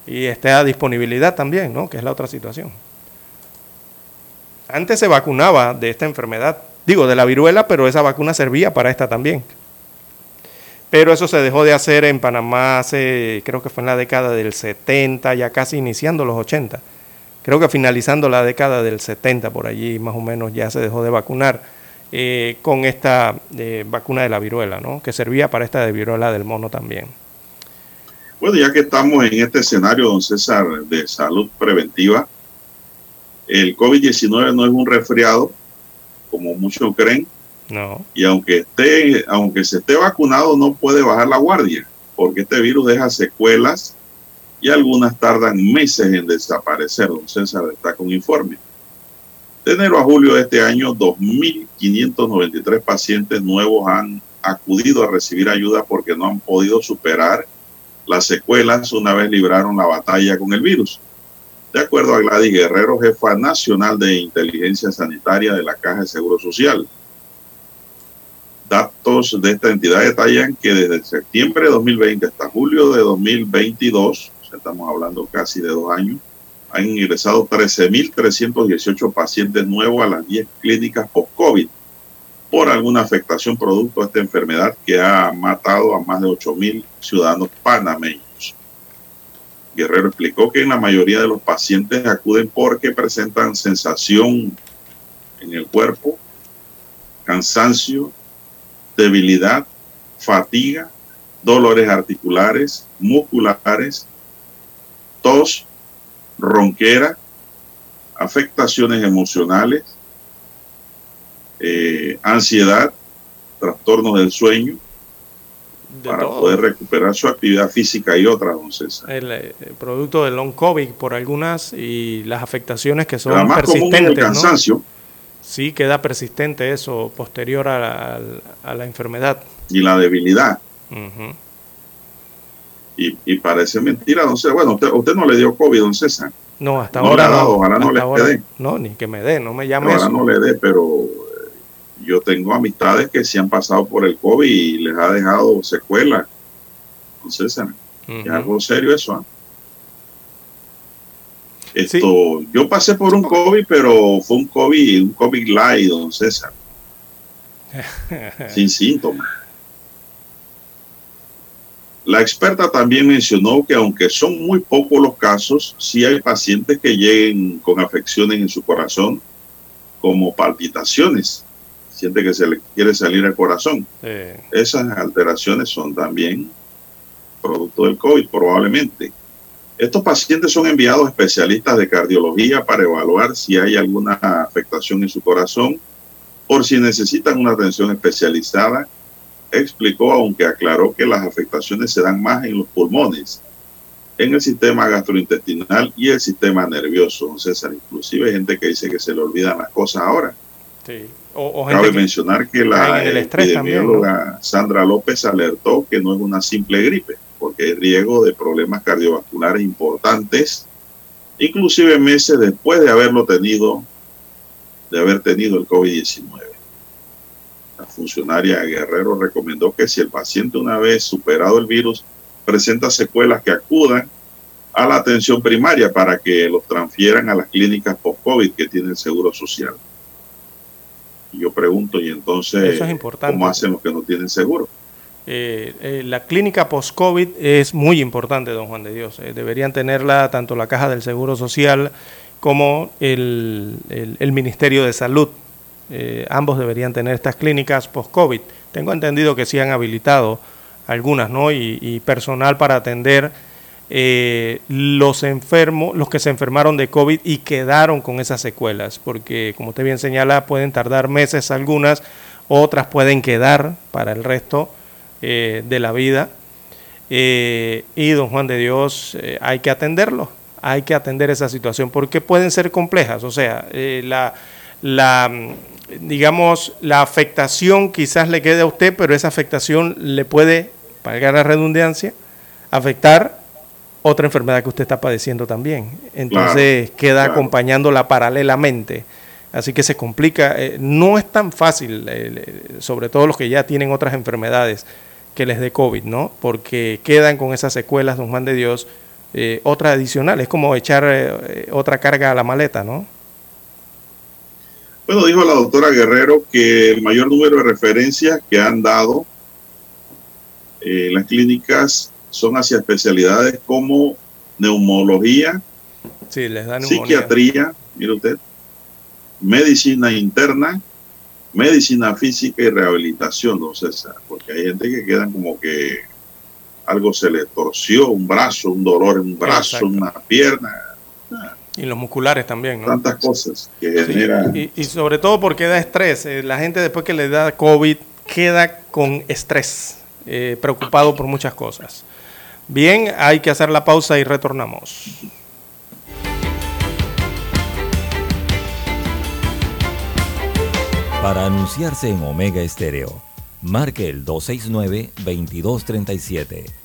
y esté a disponibilidad también, ¿no? Que es la otra situación. Antes se vacunaba de esta enfermedad, digo, de la viruela, pero esa vacuna servía para esta también. Pero eso se dejó de hacer en Panamá hace, creo que fue en la década del 70, ya casi iniciando los 80. Creo que finalizando la década del 70, por allí más o menos ya se dejó de vacunar eh, con esta eh, vacuna de la viruela, ¿no? que servía para esta de viruela del mono también. Bueno, ya que estamos en este escenario, don César, de salud preventiva, el COVID-19 no es un resfriado, como muchos creen. No. Y aunque, esté, aunque se esté vacunado, no puede bajar la guardia, porque este virus deja secuelas y algunas tardan meses en desaparecer. Don César está con informe. De enero a julio de este año, 2.593 pacientes nuevos han acudido a recibir ayuda porque no han podido superar las secuelas una vez libraron la batalla con el virus. De acuerdo a Gladys Guerrero, jefa nacional de inteligencia sanitaria de la Caja de Seguro Social. Datos de esta entidad detallan que desde septiembre de 2020 hasta julio de 2022, estamos hablando casi de dos años, han ingresado 13.318 pacientes nuevos a las 10 clínicas post-COVID por alguna afectación producto de esta enfermedad que ha matado a más de 8.000 ciudadanos panameños. Guerrero explicó que en la mayoría de los pacientes acuden porque presentan sensación en el cuerpo, cansancio, debilidad, fatiga, dolores articulares, musculares, tos, ronquera, afectaciones emocionales, eh, ansiedad, trastornos del sueño, para poder recuperar su actividad física y otras, don César. El, eh, producto del long COVID por algunas y las afectaciones que son persistentes. el cansancio. Sí, queda persistente eso posterior a la, enfermedad. Y la debilidad. Y, parece mentira, don César. Bueno, usted, no le dio COVID, don César. No, hasta ahora no. Ojalá no le dé. No, ni que me dé, no me llame Ojalá no le dé, pero yo tengo amistades que se han pasado por el COVID y les ha dejado secuelas. Entonces, es algo serio eso. ¿ah? Esto, yo pasé por un COVID, pero fue un COVID, un COVID light, don César. sin síntomas. La experta también mencionó que aunque son muy pocos los casos, sí hay pacientes que lleguen con afecciones en su corazón, como palpitaciones, siente que se le quiere salir el corazón. Esas alteraciones son también producto del COVID, probablemente. Estos pacientes son enviados a especialistas de cardiología para evaluar si hay alguna afectación en su corazón por si necesitan una atención especializada. Explicó, aunque aclaró que las afectaciones se dan más en los pulmones, en el sistema gastrointestinal y el sistema nervioso, César. Inclusive hay gente que dice que se le olvidan las cosas ahora. Sí. Cabe mencionar que la epidemióloga Sandra López alertó que no es una simple gripe, porque hay riesgo de problemas cardiovasculares importantes, inclusive meses después de haberlo tenido, de haber tenido el COVID-19. La funcionaria Guerrero recomendó que si el paciente una vez superado el virus presenta secuelas que acudan a la atención primaria para que los transfieran a las clínicas post-COVID que tiene el Seguro Social yo pregunto, y entonces, ¿cómo hacen los que no tienen seguro? Eh, eh, la clínica post-COVID es muy importante, don Juan de Dios. Eh, deberían tenerla tanto la Caja del Seguro Social como el, Ministerio de Salud. Ambos deberían tener estas clínicas post-COVID. Tengo entendido que sí han habilitado algunas, ¿no? y personal para atender eh, los enfermos, los que se enfermaron de COVID y quedaron con esas secuelas, porque como usted bien señala, pueden tardar meses algunas, otras pueden quedar para el resto eh, de la vida. Eh, y don Juan de Dios, hay que atenderlo, hay que atender esa situación, porque pueden ser complejas, o sea, la, la, digamos, la afectación quizás le quede a usted, pero esa afectación le puede, para la redundancia, afectar otra enfermedad que usted está padeciendo también. Entonces queda acompañándola paralelamente. Así que se complica. Eh, no es tan fácil, eh, sobre todo los que ya tienen otras enfermedades, que les dé COVID, ¿no? Porque quedan con esas secuelas, don Juan de Dios, eh, otras adicionales. Es como echar otra carga a la maleta, ¿no? Bueno, dijo la doctora Guerrero que el mayor número de referencias que han dado las clínicas son hacia especialidades como neumología, psiquiatría, mire usted, medicina interna, medicina física y rehabilitación, don César, porque hay gente que quedan como que algo se le torció, un brazo, un dolor en un brazo, una pierna. Y los musculares también, ¿no? Tantas cosas que generan. Y, sobre todo porque da estrés. Eh, la gente después que le da COVID queda con estrés, eh, preocupado por muchas cosas. Bien, hay que hacer la pausa y retornamos. Para anunciarse en Omega Estéreo, marque el 269-2237.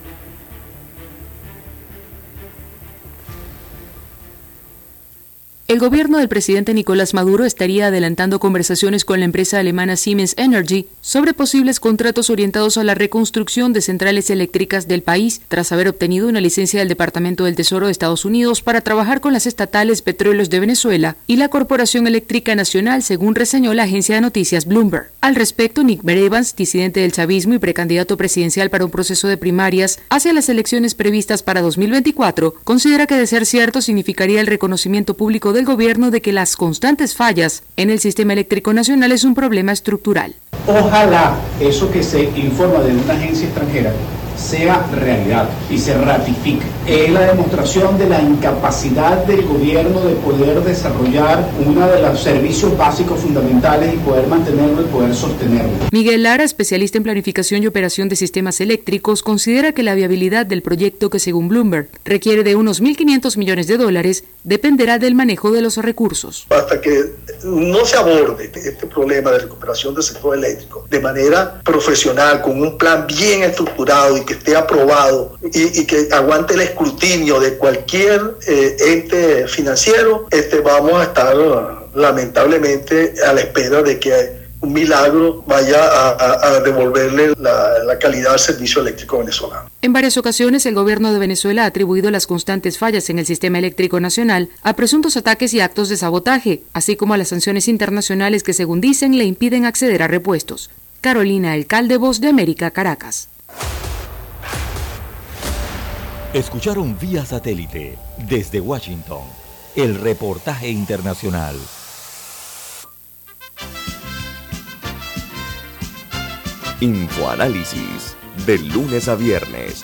El gobierno del presidente Nicolás Maduro estaría adelantando conversaciones con la empresa alemana Siemens Energy sobre posibles contratos orientados a la reconstrucción de centrales eléctricas del país, tras haber obtenido una licencia del Departamento del Tesoro de Estados Unidos para trabajar con las estatales Petróleos de Venezuela y la Corporación Eléctrica Nacional, según reseñó la agencia de noticias Bloomberg. Al respecto, Nick Evans, disidente del chavismo y precandidato presidencial para un proceso de primarias hacia las elecciones previstas para 2024, considera que de ser cierto significaría el reconocimiento público de gobierno de que las constantes fallas en el sistema eléctrico nacional es un problema estructural. Ojalá eso que se informa de una agencia extranjera sea realidad y se ratifique. Es la demostración de la incapacidad del gobierno de poder desarrollar uno de los servicios básicos fundamentales y poder mantenerlo y poder sostenerlo. Miguel Lara, especialista en planificación y operación de sistemas eléctricos, considera que la viabilidad del proyecto, que según Bloomberg requiere de unos 1.500 millones de dólares, dependerá del manejo de los recursos. Hasta que no se aborde este problema de recuperación del sector eléctrico de manera profesional, con un plan bien estructurado y esté aprobado y, que aguante el escrutinio de cualquier eh, ente financiero, este, vamos a estar lamentablemente a la espera de que un milagro vaya a, devolverle la, la, calidad al servicio eléctrico venezolano. En varias ocasiones, el gobierno de Venezuela ha atribuido las constantes fallas en el sistema eléctrico nacional a presuntos ataques y actos de sabotaje, así como a las sanciones internacionales que, según dicen, le impiden acceder a repuestos. Carolina Alcalde, Voz de América, Caracas. Escucharon vía satélite desde Washington el reportaje internacional. Infoanálisis, de lunes a viernes,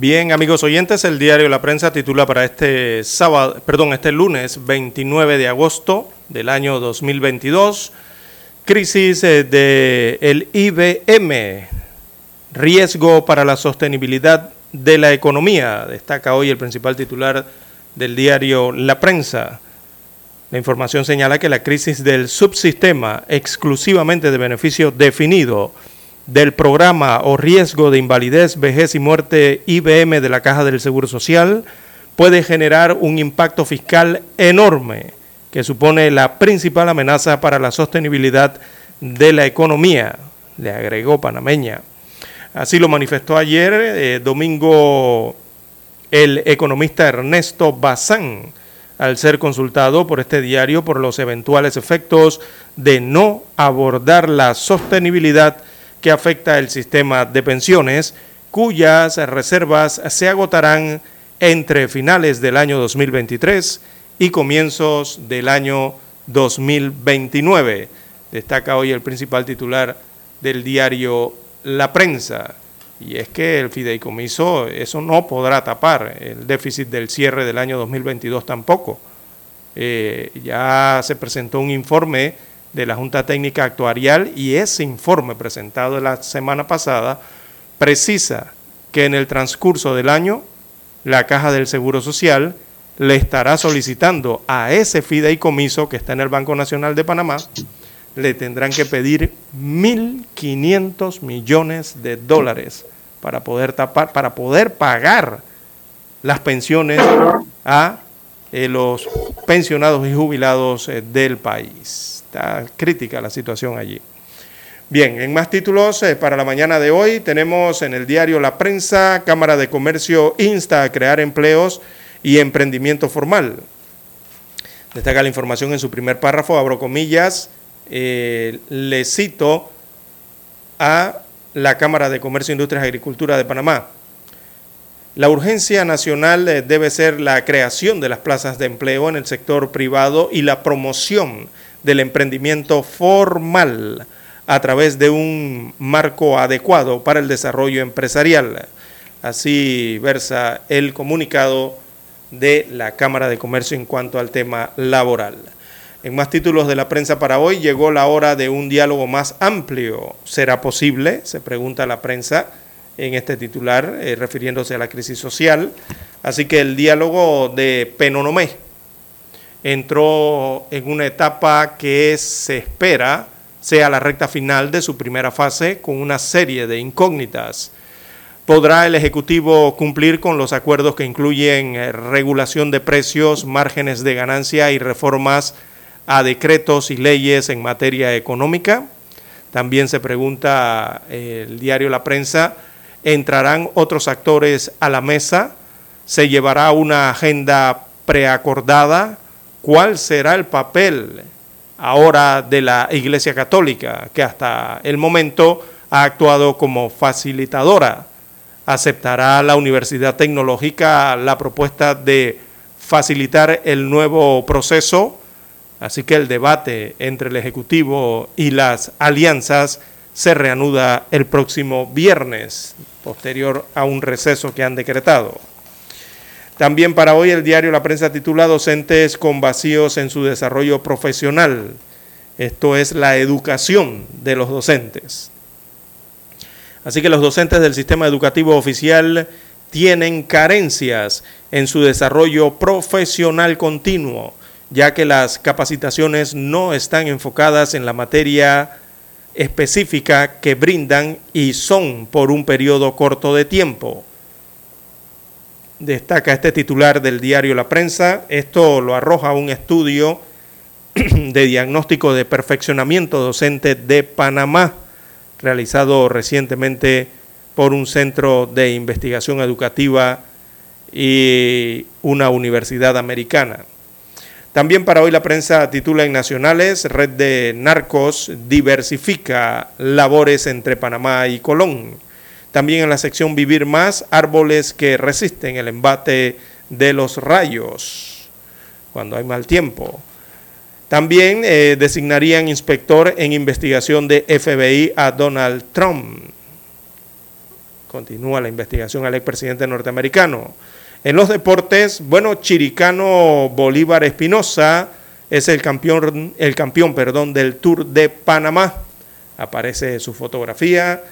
Bien, amigos oyentes, el diario La Prensa titula para este sábado, perdón, este lunes 29 de agosto del año 2022, crisis eh, de el IBM, riesgo para la sostenibilidad de la economía, destaca hoy el principal titular del diario La Prensa. La información señala que la crisis del subsistema exclusivamente de beneficio definido del programa o riesgo de invalidez, vejez y muerte IBM de la Caja del Seguro Social puede generar un impacto fiscal enorme que supone la principal amenaza para la sostenibilidad de la economía, le agregó Panameña. Así lo manifestó ayer, eh, domingo, el economista Ernesto Bazán, al ser consultado por este diario por los eventuales efectos de no abordar la sostenibilidad que afecta el sistema de pensiones, cuyas reservas se agotarán entre finales del año 2023 y comienzos del año 2029. Destaca hoy el principal titular del diario La Prensa. Y es que el fideicomiso, eso no podrá tapar el déficit del cierre del año 2022 tampoco Eh, ya se presentó un informe de la Junta Técnica Actuarial y ese informe presentado la semana pasada precisa que en el transcurso del año la Caja del Seguro Social le estará solicitando a ese fideicomiso que está en el Banco Nacional de Panamá, le tendrán que pedir 1.500 millones de dólares para poder tapar, para poder pagar las pensiones a eh, los pensionados y jubilados eh, del país. Está crítica la situación allí. Bien, en más títulos eh, para la mañana de hoy tenemos en el diario La Prensa, Cámara de Comercio insta a crear empleos y emprendimiento formal. Destaca la información en su primer párrafo, abro comillas, eh, le cito a la Cámara de Comercio, Industrias y Agricultura de Panamá. La urgencia nacional eh, debe ser la creación de las plazas de empleo en el sector privado y la promoción del emprendimiento formal a través de un marco adecuado para el desarrollo empresarial. Así versa el comunicado de la Cámara de Comercio en cuanto al tema laboral. En más títulos de la prensa para hoy, llegó la hora de un diálogo más amplio. ¿Será posible? Se pregunta la prensa en este titular, eh, refiriéndose a la crisis social. Así que el diálogo de Penonomé entró en una etapa que se espera sea la recta final de su primera fase con una serie de incógnitas. ¿Podrá el Ejecutivo cumplir con los acuerdos que incluyen eh, regulación de precios, márgenes de ganancia y reformas a decretos y leyes en materia económica? También se pregunta eh, el diario La Prensa, ¿entrarán otros actores a la mesa? ¿Se llevará una agenda preacordada? ¿Cuál será el papel ahora de la Iglesia Católica, que hasta el momento ha actuado como facilitadora. ¿Aceptará la Universidad Tecnológica la propuesta de facilitar el nuevo proceso? Así que el debate entre el Ejecutivo y las alianzas se reanuda el próximo viernes, posterior a un receso que han decretado. También para hoy el diario La Prensa titula Docentes con vacíos en su desarrollo profesional. Esto es la educación de los docentes. Así que los docentes del sistema educativo oficial tienen carencias en su desarrollo profesional continuo, ya que las capacitaciones no están enfocadas en la materia específica que brindan y son por un periodo corto de tiempo destaca este titular del diario La Prensa. Esto lo arroja un estudio de diagnóstico de perfeccionamiento docente de Panamá, realizado recientemente por un centro de investigación educativa y una universidad americana. También para hoy la prensa titula en Nacionales, Red de Narcos diversifica labores entre Panamá y Colón. También en la sección Vivir Más, árboles que resisten el embate de los rayos cuando hay mal tiempo. También eh, designarían inspector en investigación de FBI a Donald Trump. Continúa la investigación al expresidente norteamericano. En los deportes, bueno, Chiricano Bolívar Espinosa es el campeón, el campeón perdón, del Tour de Panamá. Aparece su fotografía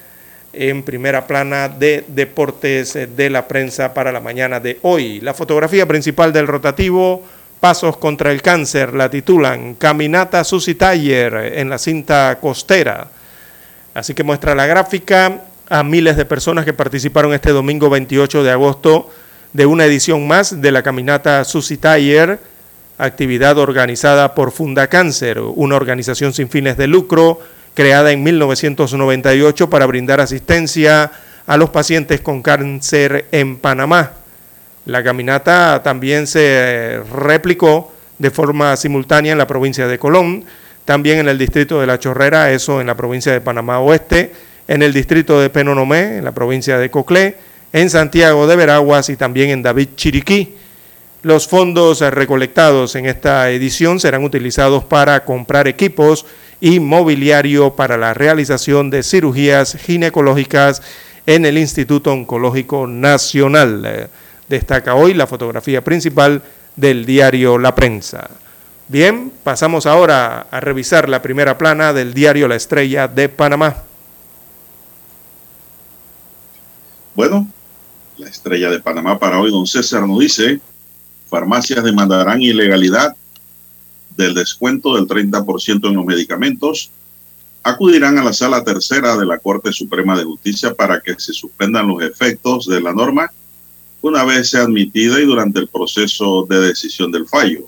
en primera plana de deportes de la prensa para la mañana de hoy. La fotografía principal del rotativo, Pasos contra el cáncer, la titulan Caminata Susi Taller en la cinta costera. Así que muestra la gráfica a miles de personas que participaron este domingo 28 de agosto de una edición más de la Caminata Susi Taller, actividad organizada por Funda Cáncer, una organización sin fines de lucro creada en 1998 para brindar asistencia a los pacientes con cáncer en Panamá. La caminata también se replicó de forma simultánea en la provincia de Colón, también en el distrito de La Chorrera, eso en la provincia de Panamá Oeste, en el distrito de Penonomé, en la provincia de Coclé, en Santiago de Veraguas y también en David Chiriquí. Los fondos recolectados en esta edición serán utilizados para comprar equipos y mobiliario para la realización de cirugías ginecológicas en el Instituto Oncológico Nacional. Destaca hoy la fotografía principal del diario La Prensa. Bien, pasamos ahora a revisar la primera plana del diario La Estrella de Panamá. Bueno, la Estrella de Panamá para hoy, don César nos dice, farmacias demandarán ilegalidad del descuento del 30% en los medicamentos, acudirán a la sala tercera de la Corte Suprema de Justicia para que se suspendan los efectos de la norma una vez sea admitida y durante el proceso de decisión del fallo.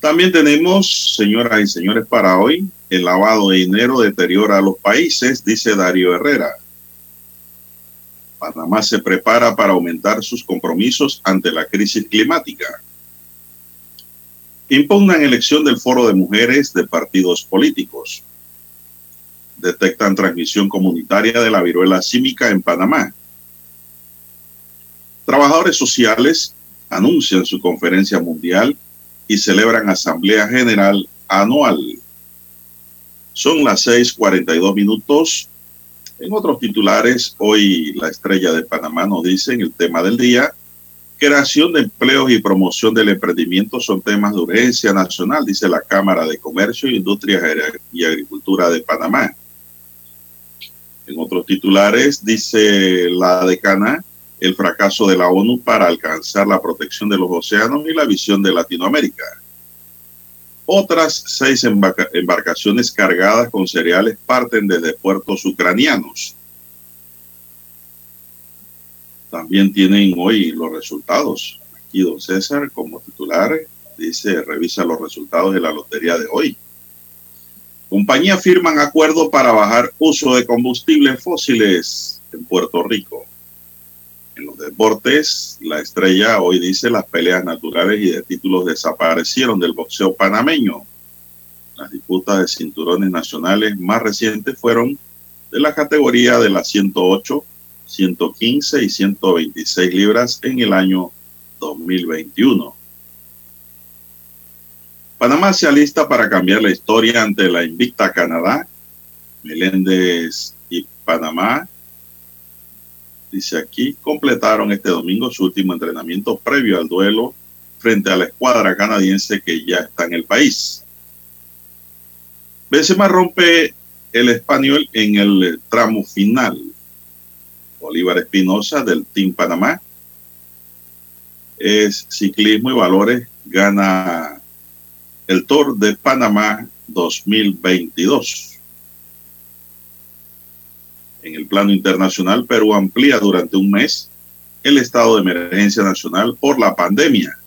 También tenemos, señoras y señores, para hoy, el lavado de dinero deteriora a los países, dice Darío Herrera. Panamá se prepara para aumentar sus compromisos ante la crisis climática. Impugnan elección del foro de mujeres de partidos políticos. Detectan transmisión comunitaria de la viruela símica en Panamá. Trabajadores sociales anuncian su conferencia mundial y celebran Asamblea General Anual. Son las 6:42 minutos. En otros titulares, hoy la estrella de Panamá nos dice en el tema del día, creación de empleos y promoción del emprendimiento son temas de urgencia nacional, dice la Cámara de Comercio, Industria y Agricultura de Panamá. En otros titulares, dice la decana, el fracaso de la ONU para alcanzar la protección de los océanos y la visión de Latinoamérica. Otras seis embarcaciones cargadas con cereales parten desde puertos ucranianos. También tienen hoy los resultados. Aquí don César como titular dice, revisa los resultados de la lotería de hoy. Compañías firman acuerdo para bajar uso de combustibles fósiles en Puerto Rico. En los deportes, la estrella hoy dice las peleas naturales y de títulos desaparecieron del boxeo panameño. Las disputas de cinturones nacionales más recientes fueron de la categoría de las 108, 115 y 126 libras en el año 2021. Panamá se alista para cambiar la historia ante la invicta Canadá. Meléndez y Panamá dice aquí, completaron este domingo su último entrenamiento previo al duelo frente a la escuadra canadiense que ya está en el país. Benzema rompe el español en el tramo final. Bolívar Espinosa del Team Panamá es ciclismo y valores, gana el Tour de Panamá 2022. En el plano internacional, Perú amplía durante un mes el estado de emergencia nacional por la pandemia.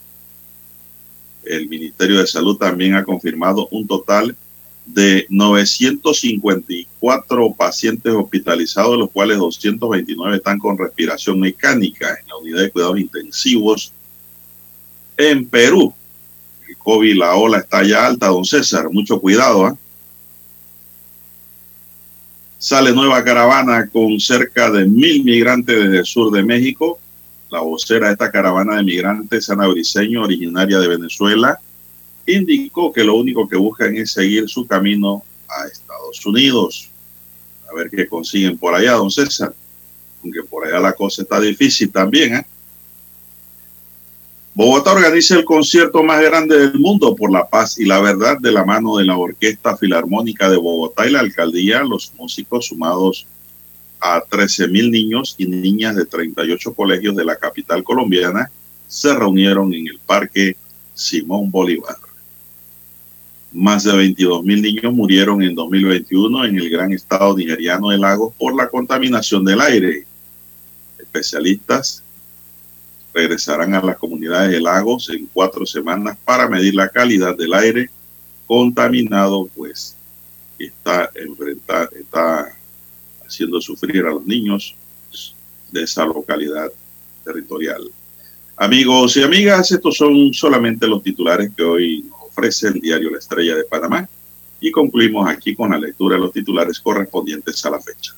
El Ministerio de Salud también ha confirmado un total de 954 pacientes hospitalizados, de los cuales 229 están con respiración mecánica en la unidad de cuidados intensivos en Perú. El COVID, la ola está ya alta, don César, mucho cuidado. ¿eh? Sale nueva caravana con cerca de mil migrantes desde el sur de México. La vocera de esta caravana de migrantes, Ana Briceño, originaria de Venezuela, indicó que lo único que buscan es seguir su camino a Estados Unidos. A ver qué consiguen por allá, don César. Aunque por allá la cosa está difícil también, ¿eh? Bogotá organiza el concierto más grande del mundo por la paz y la verdad de la mano de la Orquesta Filarmónica de Bogotá y la alcaldía. Los músicos sumados a 13 mil niños y niñas de 38 colegios de la capital colombiana se reunieron en el Parque Simón Bolívar. Más de 22 mil niños murieron en 2021 en el gran estado nigeriano de Lagos por la contaminación del aire. Especialistas regresarán a las comunidades de lagos en cuatro semanas para medir la calidad del aire contaminado, pues está, enfrenta, está haciendo sufrir a los niños de esa localidad territorial. Amigos y amigas, estos son solamente los titulares que hoy nos ofrece el diario La Estrella de Panamá y concluimos aquí con la lectura de los titulares correspondientes a la fecha.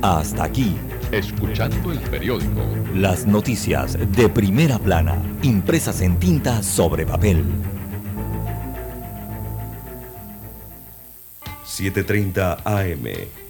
Hasta aquí Escuchando el periódico. Las noticias de primera plana, impresas en tinta sobre papel. 7.30 AM.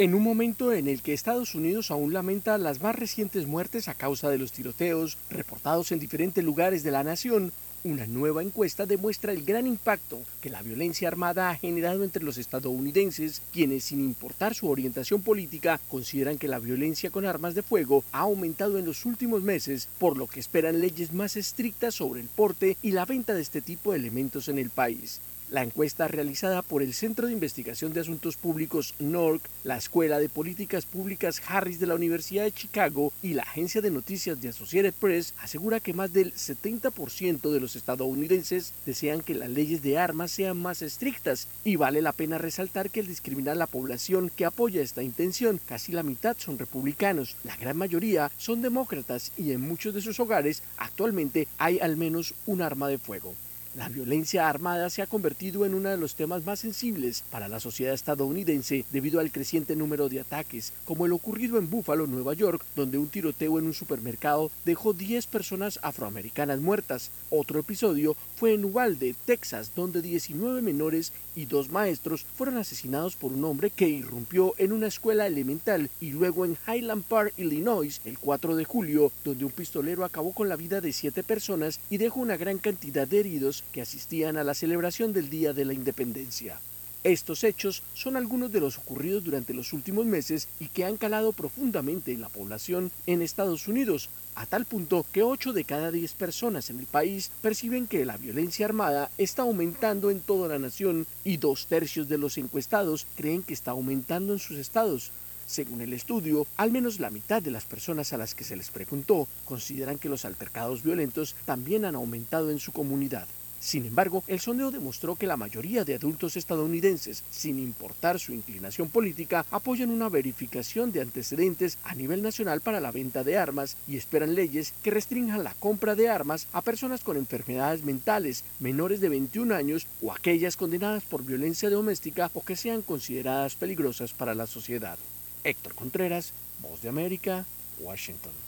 En un momento en el que Estados Unidos aún lamenta las más recientes muertes a causa de los tiroteos reportados en diferentes lugares de la nación, una nueva encuesta demuestra el gran impacto que la violencia armada ha generado entre los estadounidenses, quienes sin importar su orientación política consideran que la violencia con armas de fuego ha aumentado en los últimos meses, por lo que esperan leyes más estrictas sobre el porte y la venta de este tipo de elementos en el país. La encuesta realizada por el Centro de Investigación de Asuntos Públicos NORC, la Escuela de Políticas Públicas Harris de la Universidad de Chicago y la agencia de noticias de Associated Press asegura que más del 70% de los estadounidenses desean que las leyes de armas sean más estrictas y vale la pena resaltar que al discriminar la población que apoya esta intención, casi la mitad son republicanos, la gran mayoría son demócratas y en muchos de sus hogares actualmente hay al menos un arma de fuego. La violencia armada se ha convertido en uno de los temas más sensibles para la sociedad estadounidense debido al creciente número de ataques, como el ocurrido en Buffalo, Nueva York, donde un tiroteo en un supermercado dejó 10 personas afroamericanas muertas. Otro episodio fue en Uvalde, Texas, donde 19 menores y dos maestros fueron asesinados por un hombre que irrumpió en una escuela elemental y luego en Highland Park, Illinois, el 4 de julio, donde un pistolero acabó con la vida de siete personas y dejó una gran cantidad de heridos que asistían a la celebración del Día de la Independencia. Estos hechos son algunos de los ocurridos durante los últimos meses y que han calado profundamente en la población en Estados Unidos, a tal punto que 8 de cada 10 personas en el país perciben que la violencia armada está aumentando en toda la nación y dos tercios de los encuestados creen que está aumentando en sus estados. Según el estudio, al menos la mitad de las personas a las que se les preguntó consideran que los altercados violentos también han aumentado en su comunidad. Sin embargo, el sondeo demostró que la mayoría de adultos estadounidenses, sin importar su inclinación política, apoyan una verificación de antecedentes a nivel nacional para la venta de armas y esperan leyes que restrinjan la compra de armas a personas con enfermedades mentales, menores de 21 años o aquellas condenadas por violencia doméstica o que sean consideradas peligrosas para la sociedad. Héctor Contreras, Voz de América, Washington.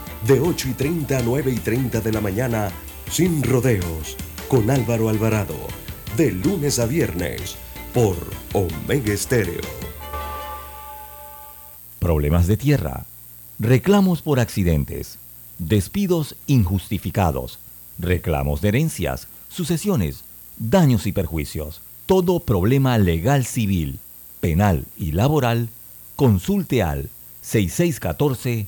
de 8 y 30 a 9 y 30 de la mañana, sin rodeos, con Álvaro Alvarado, de lunes a viernes, por Omega Estéreo. Problemas de tierra, reclamos por accidentes, despidos injustificados, reclamos de herencias, sucesiones, daños y perjuicios. Todo problema legal civil, penal y laboral, consulte al 6614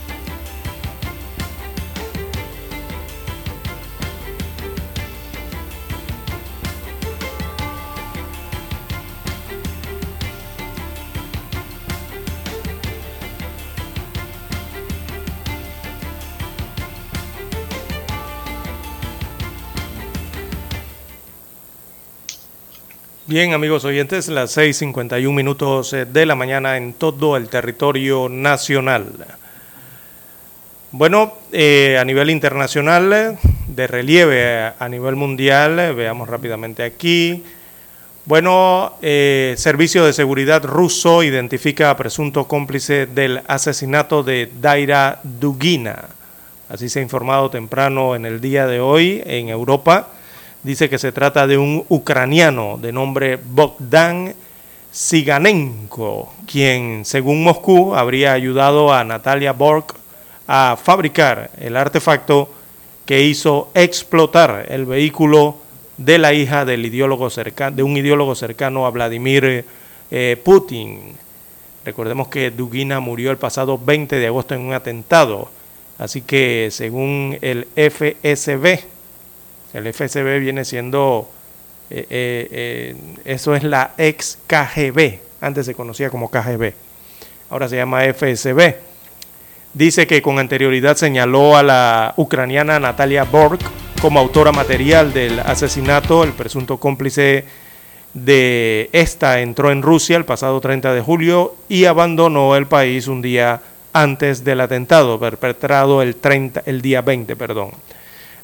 Bien, amigos oyentes, las 6:51 minutos eh, de la mañana en todo el territorio nacional. Bueno, eh, a nivel internacional, de relieve a nivel mundial, veamos rápidamente aquí. Bueno, eh, Servicio de Seguridad ruso identifica a presunto cómplice del asesinato de Daira Dugina. Así se ha informado temprano en el día de hoy en Europa dice que se trata de un ucraniano de nombre Bogdan Siganenko, quien, según Moscú, habría ayudado a Natalia Borg a fabricar el artefacto que hizo explotar el vehículo de la hija del ideólogo cercano, de un ideólogo cercano a Vladimir eh, Putin. Recordemos que Dugina murió el pasado 20 de agosto en un atentado, así que según el FSB, el FSB viene siendo, eh, eh, eh, eso es la ex KGB, antes se conocía como KGB, ahora se llama FSB. Dice que con anterioridad señaló a la ucraniana Natalia Borg como autora material del asesinato, el presunto cómplice de esta entró en Rusia el pasado 30 de julio y abandonó el país un día antes del atentado perpetrado el, 30, el día 20. Perdón.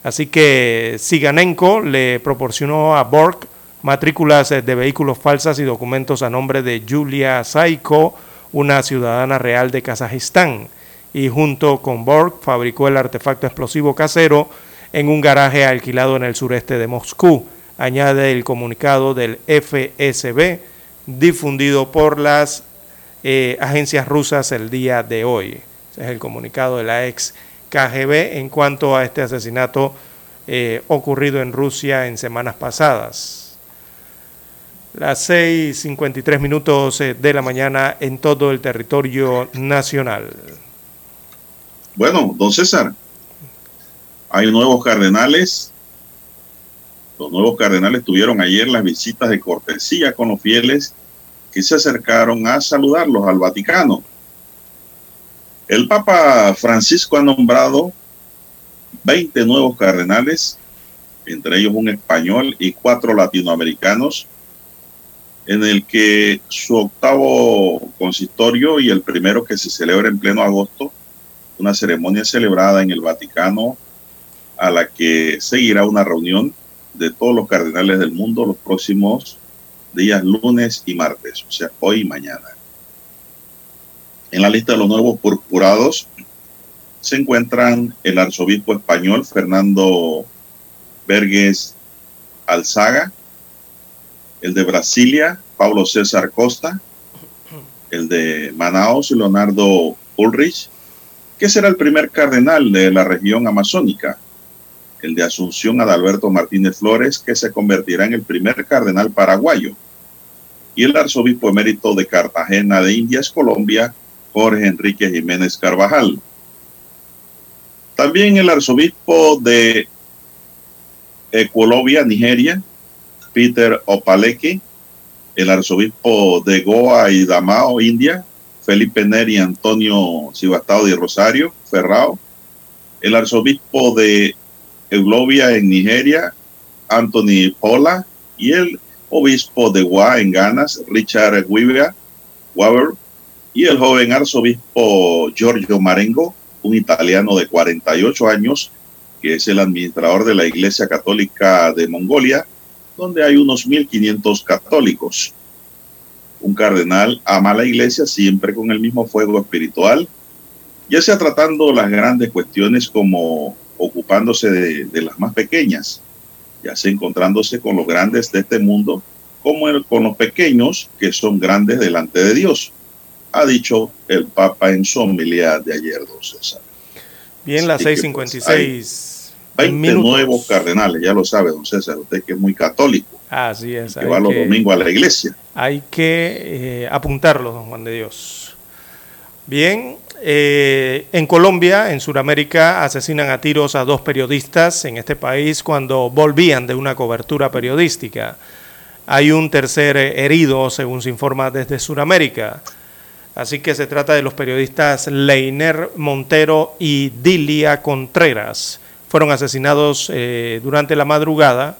Así que Siganenko le proporcionó a Borg matrículas de vehículos falsas y documentos a nombre de Julia Saiko, una ciudadana real de Kazajistán, y junto con Borg fabricó el artefacto explosivo casero en un garaje alquilado en el sureste de Moscú, añade el comunicado del FSB difundido por las eh, agencias rusas el día de hoy. Ese es el comunicado de la ex KGB en cuanto a este asesinato eh, ocurrido en Rusia en semanas pasadas. Las 6.53 minutos eh, de la mañana en todo el territorio nacional. Bueno, don César, hay nuevos cardenales. Los nuevos cardenales tuvieron ayer las visitas de cortesía con los fieles que se acercaron a saludarlos al Vaticano. El Papa Francisco ha nombrado 20 nuevos cardenales, entre ellos un español y cuatro latinoamericanos, en el que su octavo consistorio y el primero que se celebra en pleno agosto, una ceremonia celebrada en el Vaticano a la que seguirá una reunión de todos los cardenales del mundo los próximos días lunes y martes, o sea, hoy y mañana. En la lista de los nuevos purpurados se encuentran el arzobispo español Fernando Verges Alzaga, el de Brasilia Pablo César Costa, el de Manaos Leonardo Ulrich, que será el primer cardenal de la región amazónica, el de Asunción Adalberto Martínez Flores, que se convertirá en el primer cardenal paraguayo, y el arzobispo emérito de Cartagena de Indias, Colombia, Jorge Enrique Jiménez Carvajal. También el arzobispo de Ecuolovia, Nigeria, Peter Opaleki, el arzobispo de Goa y Damao, India, Felipe Neri Antonio Sibastado de Rosario, Ferrao, el arzobispo de Eulovia en Nigeria, Anthony Pola, y el obispo de Gua en Ganas, Richard Weaver, Weber, y el joven arzobispo Giorgio Marengo, un italiano de 48 años, que es el administrador de la Iglesia Católica de Mongolia, donde hay unos 1.500 católicos. Un cardenal ama la iglesia siempre con el mismo fuego espiritual, ya sea tratando las grandes cuestiones como ocupándose de, las más pequeñas, ya sea encontrándose con los grandes de este mundo, como con los pequeños que son grandes delante de Dios ha dicho el Papa en su homilía de ayer, don César. Bien, las 6.56. Pues, 20 nuevos cardenales, ya lo sabe, don César, usted que es muy católico. Así es. Que va los domingos a la iglesia. Hay que eh, apuntarlos, don Juan de Dios. Bien, eh, en Colombia, en Sudamérica, asesinan a tiros a dos periodistas en este país cuando volvían de una cobertura periodística. Hay un tercer herido, según se informa desde Sudamérica. Así que se trata de los periodistas Leiner Montero y Dilia Contreras. Fueron asesinados eh, durante la madrugada,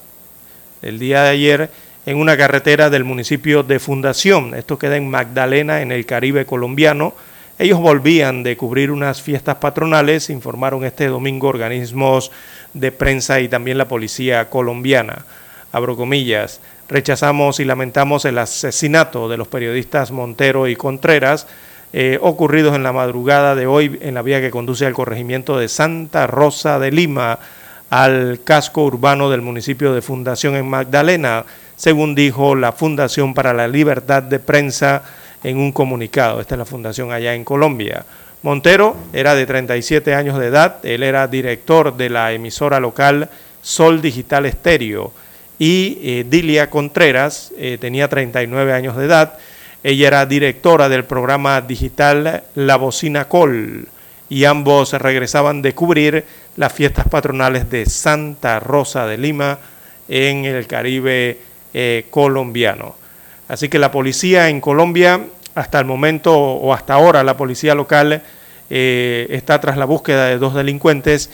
el día de ayer, en una carretera del municipio de Fundación. Esto queda en Magdalena, en el Caribe colombiano ellos volvían de cubrir unas fiestas patronales, informaron este domingo organismos de prensa y también la policía colombiana. Abro comillas, rechazamos y lamentamos el asesinato de los periodistas Montero y Contreras, eh, ocurridos en la madrugada de hoy en la vía que conduce al corregimiento de Santa Rosa de Lima, al casco urbano del municipio de Fundación en Magdalena, según dijo la Fundación para la Libertad de Prensa en un comunicado. Esta es la fundación allá en Colombia. Montero era de 37 años de edad, él era director de la emisora local Sol Digital Estéreo y eh, Dilia Contreras eh, tenía 39 años de edad, ella era directora del programa digital La Bocina Col y ambos regresaban de cubrir las fiestas patronales de Santa Rosa de Lima en el Caribe eh, colombiano. Así que la policía en Colombia, hasta el momento o hasta ahora, la policía local está tras la búsqueda de dos delincuentes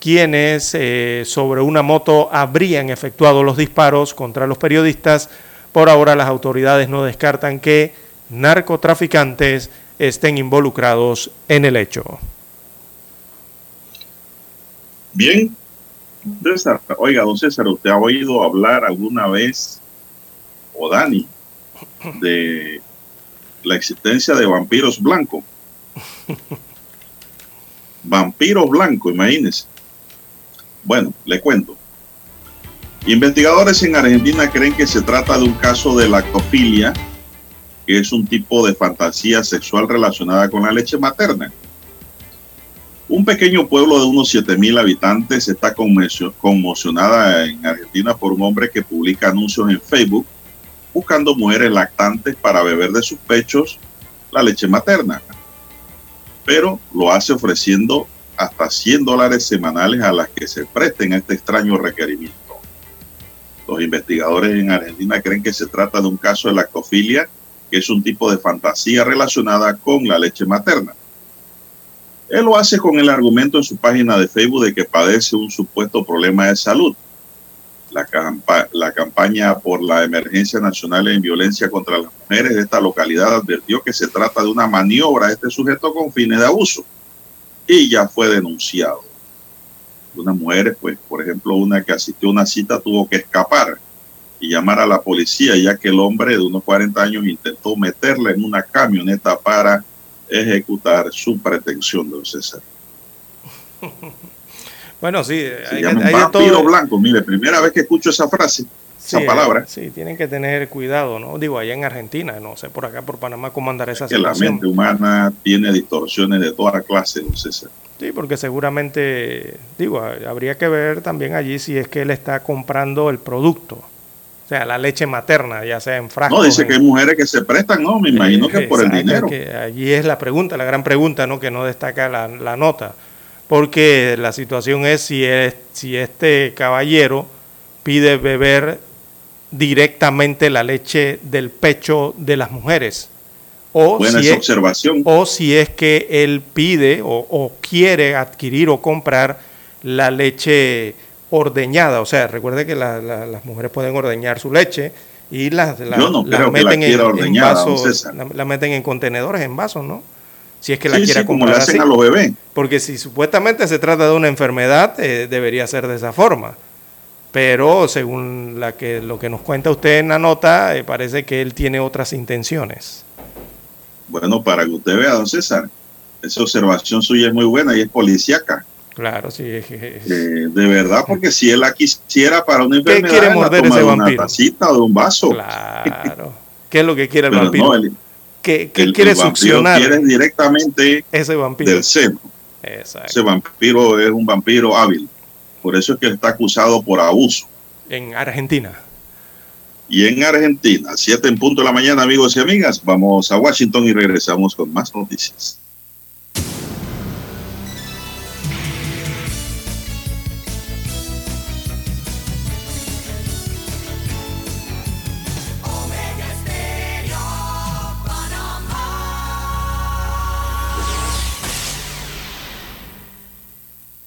quienes eh, sobre una moto habrían efectuado los disparos contra los periodistas. Por ahora las autoridades no descartan que narcotraficantes estén involucrados en el hecho. Bien, César, oiga, don César, ¿usted ha oído hablar alguna vez, o Dani, de la existencia de vampiros blancos. vampiros blancos, imagínense. Bueno, le cuento. Investigadores en Argentina creen que se trata de un caso de lactofilia, que es un tipo de fantasía sexual relacionada con la leche materna. Un pequeño pueblo de unos 7.000 habitantes está conmocionada en Argentina por un hombre que publica anuncios en Facebook buscando mujeres lactantes para beber de sus pechos la leche materna. Pero lo hace ofreciendo hasta 100 dólares semanales a las que se presten este extraño requerimiento. Los investigadores en Argentina creen que se trata de un caso de lactofilia, que es un tipo de fantasía relacionada con la leche materna. Él lo hace con el argumento en su página de Facebook de que padece un supuesto problema de salud la, la campaña por la emergencia nacional en violencia contra las mujeres de esta localidad advirtió que se trata de una maniobra de este sujeto con fines de abuso y ya fue denunciado. Unas mujeres, pues, por ejemplo, una que asistió a una cita tuvo que escapar y llamar a la policía ya que el hombre de unos 40 años intentó meterla en una camioneta para ejecutar su pretensión, don César. Bueno, sí, hay, vampiro blanco. Mire, primera vez que escucho esa frase, esa palabra. Sí, tienen que tener cuidado, ¿no? Digo, allá en Argentina, no sé por acá, por Panamá, cómo andar esa que la mente humana tiene distorsiones de toda clase, no sé. Sí, porque seguramente, digo, habría que ver también allí si es que él está comprando el producto. O sea, la leche materna, ya sea en frascos. No, dice que hay mujeres que se prestan, ¿no? Me imagino que por el dinero. Que allí es la pregunta, la gran pregunta, ¿no? Que no destaca la, la nota porque la situación es si, es, si este caballero pide beber directamente la leche del pecho de las mujeres. O Buena si es, observación. O si es que él pide o, quiere adquirir o comprar la leche ordeñada. O sea, recuerde que las mujeres pueden ordeñar su leche y las la, meten en, vasos, la meten en contenedores, en vasos, ¿no? si es que la quiera comprar a los bebés. Porque si supuestamente se trata de una enfermedad, eh, debería ser de esa forma. Pero según la que, lo que nos cuenta usted en la nota, eh, parece que él tiene otras intenciones. Bueno, para que usted vea, don César, esa observación suya es muy buena y es policíaca. Claro, sí. Eh, de verdad, porque si él la quisiera para una enfermedad, ¿Qué quiere morder ese vampiro? una tacita o de un vaso. Claro. ¿Qué es lo que quiere el vampiro? que, quiere succionar. Quiere directamente ese vampiro. del seno. Ese vampiro es un vampiro hábil. Por eso es que está acusado por abuso. En Argentina. Y en Argentina, 7 en punto de la mañana, amigos y amigas, vamos a Washington y regresamos con más noticias.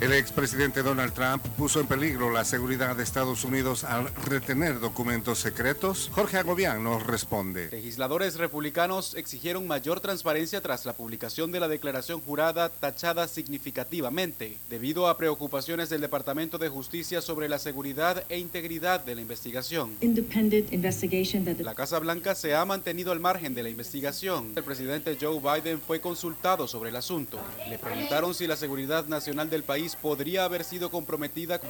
El expresidente Donald Trump puso en peligro la seguridad de Estados Unidos al retener documentos secretos. Jorge Agobián nos responde. Legisladores republicanos exigieron mayor transparencia tras la publicación de la declaración jurada tachada significativamente, debido a preocupaciones del Departamento de Justicia sobre la seguridad e integridad de la investigación. La Casa Blanca se ha mantenido al margen de la investigación. El presidente Joe Biden fue consultado sobre el asunto. Le preguntaron si la seguridad nacional del país podría haber sido comprometida.